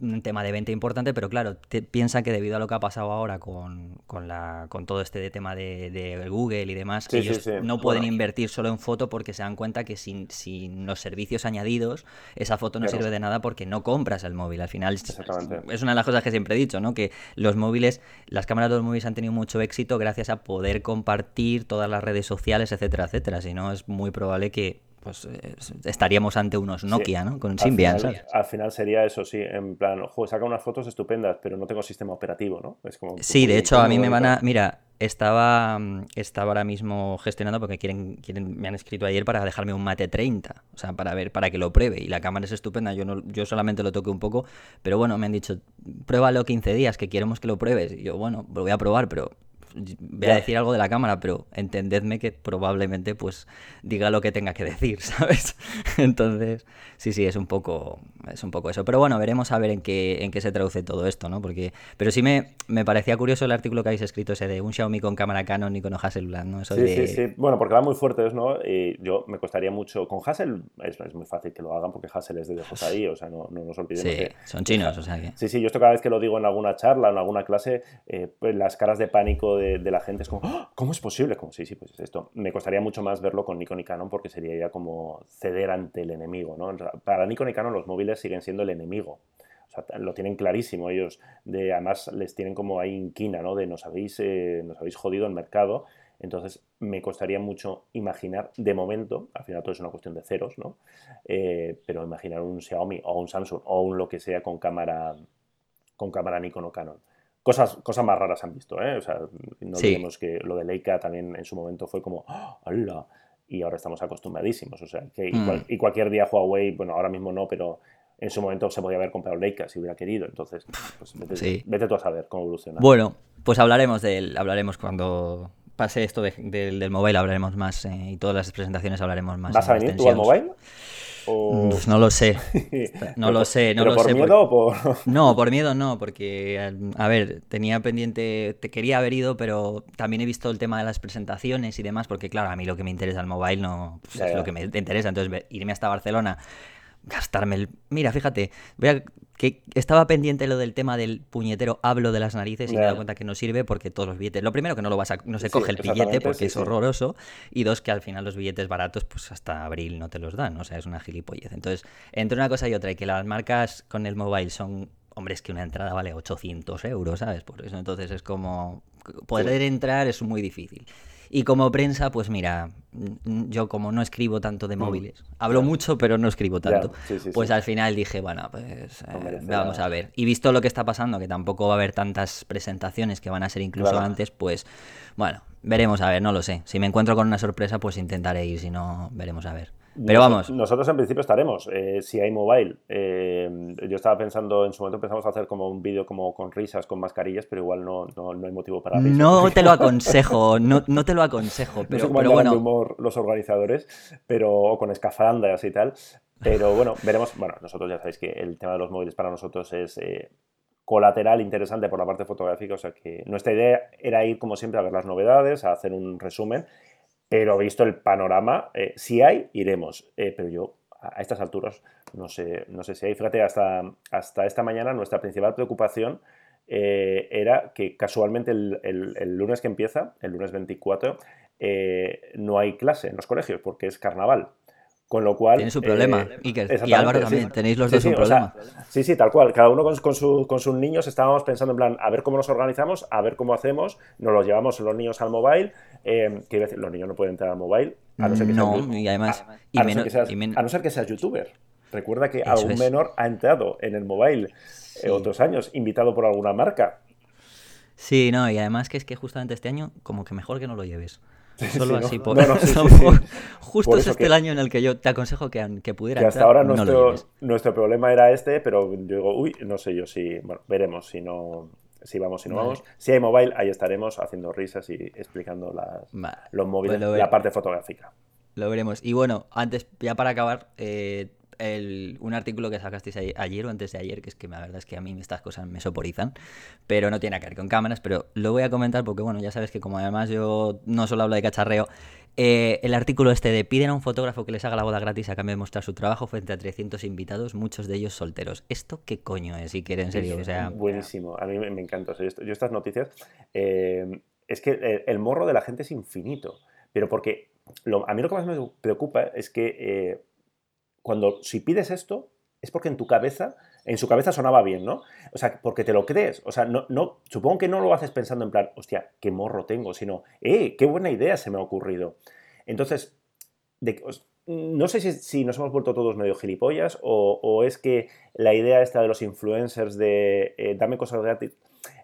un tema de venta importante, pero claro, piensa que debido a lo que ha pasado ahora con, la, con todo este tema de, Google y demás, ellos no pueden invertir solo en foto porque se dan cuenta que sin, sin los servicios añadidos, esa foto no sirve de nada porque no compras el móvil. Al final, es una de las cosas que siempre he dicho, ¿no? Que los móviles, las cámaras de los móviles han tenido mucho éxito gracias a poder compartir todas las redes sociales, etcétera, etcétera. Si no, es muy probable que pues eh, estaríamos ante unos Nokia, ¿no? Con Symbian, al Al final sería eso, sí, en plan, ojo, saca unas fotos estupendas, pero no tengo sistema operativo, ¿no? Es como, sí, de hecho, a mí me van a... Mira, estaba, estaba ahora mismo gestionando porque quieren, quieren, me han escrito ayer para dejarme un Mate 30, o sea, para ver, para que lo pruebe. Y la cámara es estupenda, yo no, yo solamente lo toqué un poco, pero bueno, me han dicho, pruébalo 15 días, que queremos que lo pruebes. Y yo, bueno, lo voy a probar, pero voy a decir algo de la cámara, pero entendedme que probablemente pues diga lo que tenga que decir, (laughs) ¿sabes? Entonces, sí, sí, es un poco es un poco eso. Pero bueno, veremos a ver en qué, en qué se traduce todo esto, ¿no? Porque, pero sí me, me parecía curioso el artículo que habéis escrito ese de un Xiaomi con cámara Canon y con Hasselblad, ¿no? Eso sí, sí, sí. Bueno, porque van muy fuertes, ¿no? Y yo me costaría mucho. Con Hassel es, es, muy fácil que lo hagan porque Hassel es de (laughs) DJI, o sea, no, no nos olvidemos. Sí, son chinos, o sea que. Sí, sí, yo esto cada vez que lo digo en alguna charla, en alguna clase, eh, pues las caras de pánico de, de la gente es como, ¡Ah! ¿cómo es posible? Como, sí, sí, pues esto. Me costaría mucho más verlo con Nikon y Canon porque sería ya como ceder ante el enemigo, ¿no? Para Nikon y Canon los móviles siguen siendo el enemigo. O sea, lo tienen clarísimo ellos. De, además, les tienen como ahí inquina, ¿no? De nos habéis, eh, nos habéis jodido el mercado. Entonces, me costaría mucho imaginar, de momento, al final todo es una cuestión de ceros, ¿no? Eh, pero imaginar un Xiaomi o un Samsung o un lo que sea con cámara, con cámara Nikon o Canon. Cosas, cosas más raras han visto, ¿eh? O sea, no sí. que lo de Leica también en su momento fue como, ¡Hala! Y ahora estamos acostumbradísimos. O sea, que mm. y, y, cualquier día Huawei, bueno, ahora mismo no, pero en su momento se podía haber comprado Leica si hubiera querido. Entonces, pues vete, sí. vete, tú a saber cómo evoluciona. Bueno, pues hablaremos de él, hablaremos cuando pase esto de, de, del mobile, hablaremos más eh, y todas las presentaciones hablaremos más. ¿Vas a venir tú al mobile? O... No lo sé. (laughs) No lo sé, no ¿Pero lo por sé. miedo o por.? (laughs) No, por miedo no, porque, a ver, tenía pendiente, te quería haber ido, pero también he visto el tema de las presentaciones y demás, porque, claro, a mí lo que me interesa el mobile no pues, es lo que me interesa. Entonces, irme hasta Barcelona gastarme el... Mira, fíjate, voy a... que estaba pendiente lo del tema del puñetero hablo de las narices y me he dado cuenta que no sirve porque todos los billetes... Lo primero que no lo vas a... no se coge el billete porque sí, es horroroso y dos que al final los billetes baratos pues hasta abril no te los dan, o sea, es una gilipollez. Entonces, entre una cosa y otra y que las marcas con el mobile son... Hombre, es que una entrada vale 800 euros, ¿sabes? Por eso entonces es como... Poder entrar es muy difícil. Y como prensa, pues mira, yo como no escribo tanto de móviles, mm, hablo claro. mucho, pero no escribo tanto, sí, sí, pues sí. al final dije, bueno, pues eh, vamos a ver. Y visto lo que está pasando, que tampoco va a haber tantas presentaciones que van a ser incluso claro. antes, pues bueno, veremos a ver, no lo sé. Si me encuentro con una sorpresa, pues intentaré ir, si no, veremos a ver. Pero vamos. Nosotros en principio estaremos, eh, si hay mobile. Eh, yo estaba pensando, en su momento empezamos a hacer como un vídeo como con risas, con mascarillas, pero igual no, no, no hay motivo para risas. No te lo aconsejo, no, no te lo aconsejo. Pero, no sé cómo pero bueno. humor los organizadores, pero o con escafandras y tal. Pero bueno, veremos. Bueno, nosotros ya sabéis que el tema de los móviles para nosotros es eh, colateral interesante por la parte fotográfica. O sea que nuestra idea era ir, como siempre, a ver las novedades, a hacer un resumen pero visto el panorama, eh, si hay, iremos. Eh, pero yo a estas alturas no sé, no sé si hay. Fíjate, hasta, hasta esta mañana nuestra principal preocupación eh, era que casualmente el, el, lunes que empieza, el lunes 24, eh, no hay clase en los colegios porque es carnaval. Con lo cual. Tiene su problema. Eh, Iker, y Álvaro también. Sí, Tenéis los sí, dos sí, un problema. Sea, sí, sí, tal cual. Cada uno con, con, su, con, sus niños estábamos pensando en plan, a ver cómo nos organizamos, a ver cómo hacemos. Nos los llevamos los niños al mobile. Eh, que decir, los niños no pueden entrar al mobile. A no ser que no, seas, y además. A, y a, menos, no que seas, y men... a, no ser que seas youtuber. Recuerda que algún es. menor ha entrado en el mobile eh, otros años, invitado por alguna marca. Sí, no, y además que es que justamente este año, como que mejor que no lo lleves. Solo sí, así, por... justo es este que, el año en el que yo te aconsejo que, que pudiera que hasta entrar, ahora no nuestro, nuestro problema era este, pero yo digo, uy, no sé yo si, bueno, veremos si no, si vamos, si no vale. vamos. Si hay mobile, ahí estaremos haciendo risas y explicando las, vale. los móviles, pues la parte fotográfica. Lo veremos. Y bueno, antes, ya para acabar, eh, el, un artículo que sacasteis ayer o antes de ayer, que es que la verdad es que a mí estas cosas me soporizan, pero no tiene que ver con cámaras, pero lo voy a comentar porque, bueno, ya sabes que como además yo no solo hablo de cacharreo, eh, el artículo este de piden a un fotógrafo que les haga la boda gratis a cambio de mostrar su trabajo frente a 300 invitados, muchos de ellos solteros. ¿Esto qué coño es? Si quieren en serio, o sea... Buenísimo, a mí me, me encanta. O sea, yo, estas noticias, eh, es que el, el, morro de la gente es infinito, pero porque lo, a mí lo que más me preocupa es que eh, cuando si pides esto es porque en tu cabeza, en su cabeza sonaba bien, ¿no? O sea, porque te lo crees. O sea, no, no, supongo que no lo haces pensando en plan, hostia, qué morro tengo, sino, eh, qué buena idea se me ha ocurrido. Entonces, de, no sé si, si, nos hemos vuelto todos medio gilipollas o, o, es que la idea esta de los influencers de eh, dame cosas gratis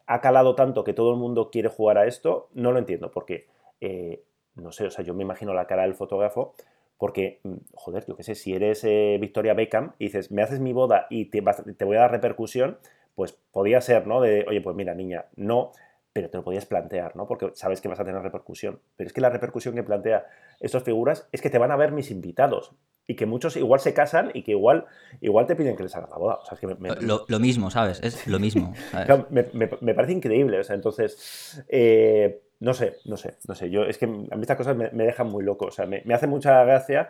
ha calado tanto que todo el mundo quiere jugar a esto, no lo entiendo, porque, eh, no sé, o sea, yo me imagino la cara del fotógrafo porque, mm, joder, yo qué sé, si eres eh, Victoria Beckham y dices, me haces mi boda y te, voy a dar repercusión, pues podía ser, ¿no? De, oye, pues mira, niña, no, pero te lo podías plantear, ¿no? Porque sabes que vas a tener repercusión. Pero es que la repercusión que plantea estas figuras es que te van a ver mis invitados y que muchos igual se casan y que igual, igual te piden que les hagas la boda. O sea, es que me, lo, mismo, ¿sabes? Es lo mismo. (laughs) me, parece increíble. O sea, entonces, eh, no sé, no sé, no sé. Yo, es que a mí estas cosas me, dejan muy loco. O sea, me, hace mucha gracia,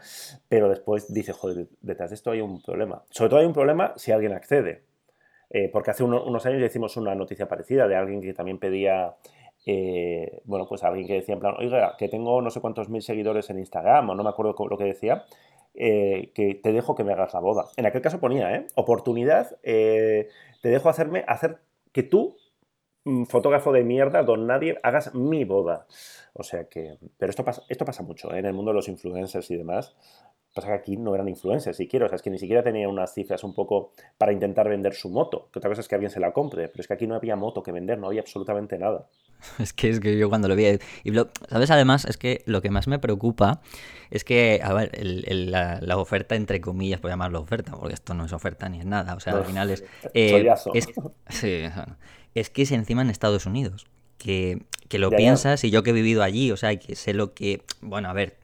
pero después dice, joder, detrás de esto hay un problema. Sobre todo hay un problema si alguien accede. Eh, porque hace unos años ya hicimos una noticia parecida de alguien que también pedía eh, bueno, pues alguien que decía en plan, oiga, que tengo no sé cuántos mil seguidores en Instagram, o no me acuerdo lo que decía, eh, que te dejo que me hagas la boda. En aquel caso ponía, ¿eh? Oportunidad, te dejo hacerme, hacer que tú, fotógrafo de mierda, don nadie, hagas mi boda. O sea que, pero esto pasa, esto pasa mucho en el mundo de los influencers y demás. Pasa que aquí no eran influencers siquiera, o sea, es que ni siquiera tenían unas cifras un poco para intentar vender su moto. Que otra cosa es que alguien se la compre, pero es que aquí no había moto que vender, no había absolutamente nada. (laughs) Es que, es que yo cuando lo vi. Y ¿Sabes? Además, es que lo que más me preocupa es que, a ver, la, oferta, entre comillas, por llamarlo oferta, porque esto no es oferta ni es nada. O sea, al final es. Eh, es, (laughs) sí, es que es encima en Estados Unidos. Que, que lo piensas y yo que he vivido allí, o sea, que sé lo que. Bueno, a ver,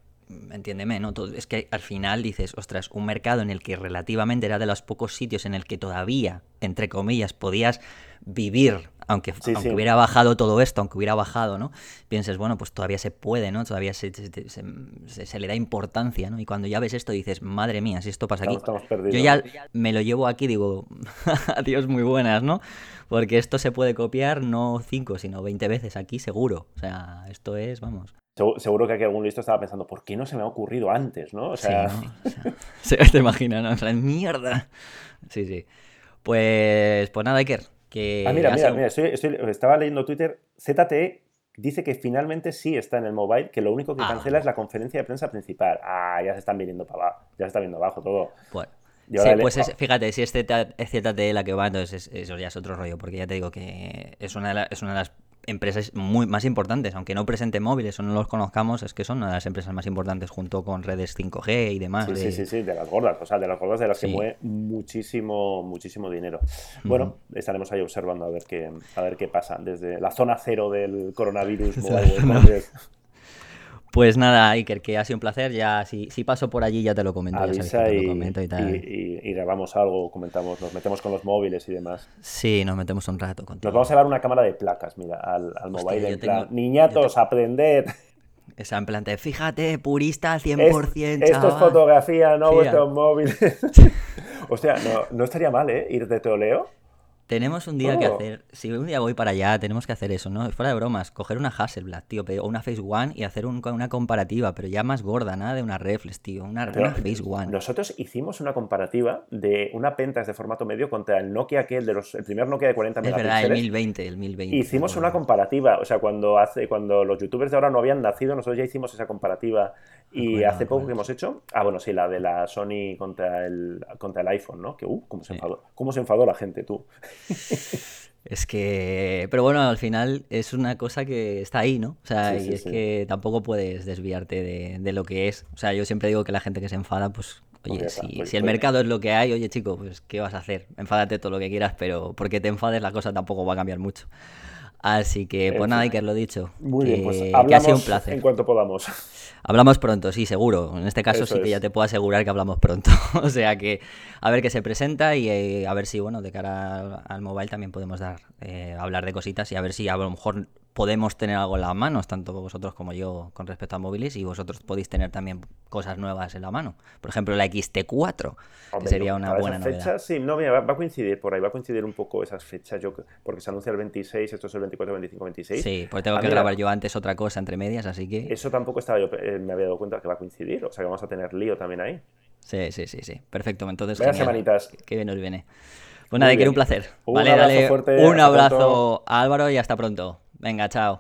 entiéndeme, ¿no? es que al final dices, ostras, un mercado en el que relativamente era de los pocos sitios en el que todavía, entre comillas, podías vivir, aunque, hubiera bajado todo esto, aunque hubiera bajado, ¿no? Pienses, bueno, pues todavía se puede, ¿no? Todavía se, se, le da importancia, ¿no? Y cuando ya ves esto dices, madre mía, si esto pasa aquí, yo ya me lo llevo aquí, digo, (laughs) adiós, muy buenas, ¿no? Porque esto se puede copiar no 5, sino 20 veces aquí, seguro. O sea, esto es, vamos. Seguro que aquí algún listo estaba pensando, ¿por qué no se me ha ocurrido antes, no? O sea... (laughs) Sí, (laughs) te imaginas, ¿no? O sea, mierda. Sí, sí. Pues, pues nada, Iker. Que ah, mira, mira, mira, estaba leyendo Twitter. ZTE dice que finalmente sí está en el mobile, que lo único que ah, cancela es la conferencia de prensa principal. Ah, ya se están viniendo para abajo, ya se está viendo abajo todo. Bueno. Sí, pues fíjate, si es ZTE la que va, entonces eso ya es otro rollo, porque ya te digo que es una es una de las empresas muy más importantes, aunque no presenten móviles o no los conozcamos, es que son una de las empresas más importantes junto con redes 5G y demás. Sí, sí, sí, de las gordas, o sea, de las gordas de las que mueve muchísimo, muchísimo dinero. Bueno, estaremos ahí observando a ver qué, a ver qué pasa desde la zona cero del coronavirus. (laughs) Pues nada, Iker, que ha sido un placer. Ya si, si paso por allí ya te lo comento. Avisa y, y, grabamos algo, comentamos, nos metemos con los móviles y demás. Sí, nos metemos un rato. Nos vamos a dar una cámara de placas, mira, al, al mobile. En plan, niñatos, aprended. (laughs) Esa en plan fíjate, purista 100%. esto es fotografía, no vuestros (laughs) móviles. (laughs) o sea, no, no estaría mal, ¿eh? Ir de toleo tenemos un día que hacer, si un día voy para allá, tenemos que hacer eso, ¿no? Fuera de bromas, coger una Hasselblad, tío, o una Phase One y hacer una comparativa, pero ya más gorda, nada de una Reflex, tío, una, Phase One. Nosotros hicimos una comparativa de una Pentax de formato medio contra el Nokia aquel de los, el primer Nokia de 40 megapíxeles. Es verdad, el 1020, el 1020. Hicimos una comparativa, o sea, cuando hace, cuando los youtubers de ahora no habían nacido, nosotros ya hicimos esa comparativa y hace poco que hemos hecho, ah, bueno, sí, la de la Sony contra el, contra el iPhone, ¿no? Que, uh, cómo se enfadó, cómo se enfadó la gente, tú. (laughs) Es que, pero bueno, al final es una cosa que está ahí, ¿no? O sea, y es que tampoco puedes desviarte de, lo que es. O sea, yo siempre digo que la gente que se enfada, pues, oye, pues si, pues si, el pues mercado es lo que hay, oye, chico, pues, ¿qué vas a hacer? Enfádate todo lo que quieras, pero porque te enfades la cosa tampoco va a cambiar mucho. Así que, pues nada, que lo dicho. Muy bien, pues hablamos ha sido un placer. en cuanto podamos. (laughs) Hablamos pronto, sí, seguro. En este caso sí que ya te puedo asegurar que hablamos pronto. (laughs) o sea que a ver qué se presenta y eh, a ver si, bueno, de cara al, mobile también podemos dar, eh, hablar de cositas y a ver si a lo mejor podemos tener algo en las manos, tanto vosotros como yo, con respecto a móviles, y vosotros podéis tener también cosas nuevas en la mano. Por ejemplo, la XT4, que sería una buena novedad. Fecha, sí, no, mira, va, a coincidir por ahí, va a coincidir un poco esas fechas, yo, porque se anuncia el 26, esto es el 24, 25, 26. Sí, porque tengo que grabar yo antes otra cosa entre medias, así que... Eso tampoco estaba yo, eh, me había dado cuenta que va a coincidir, o sea que vamos a tener lío también ahí. Sí, sí, sí, sí. Perfecto, entonces... Buenas semanitas. Que nos viene. Pues nada, que un placer. Un vale, abrazo dale fuerte, un abrazo a Álvaro y hasta pronto. Venga, chao.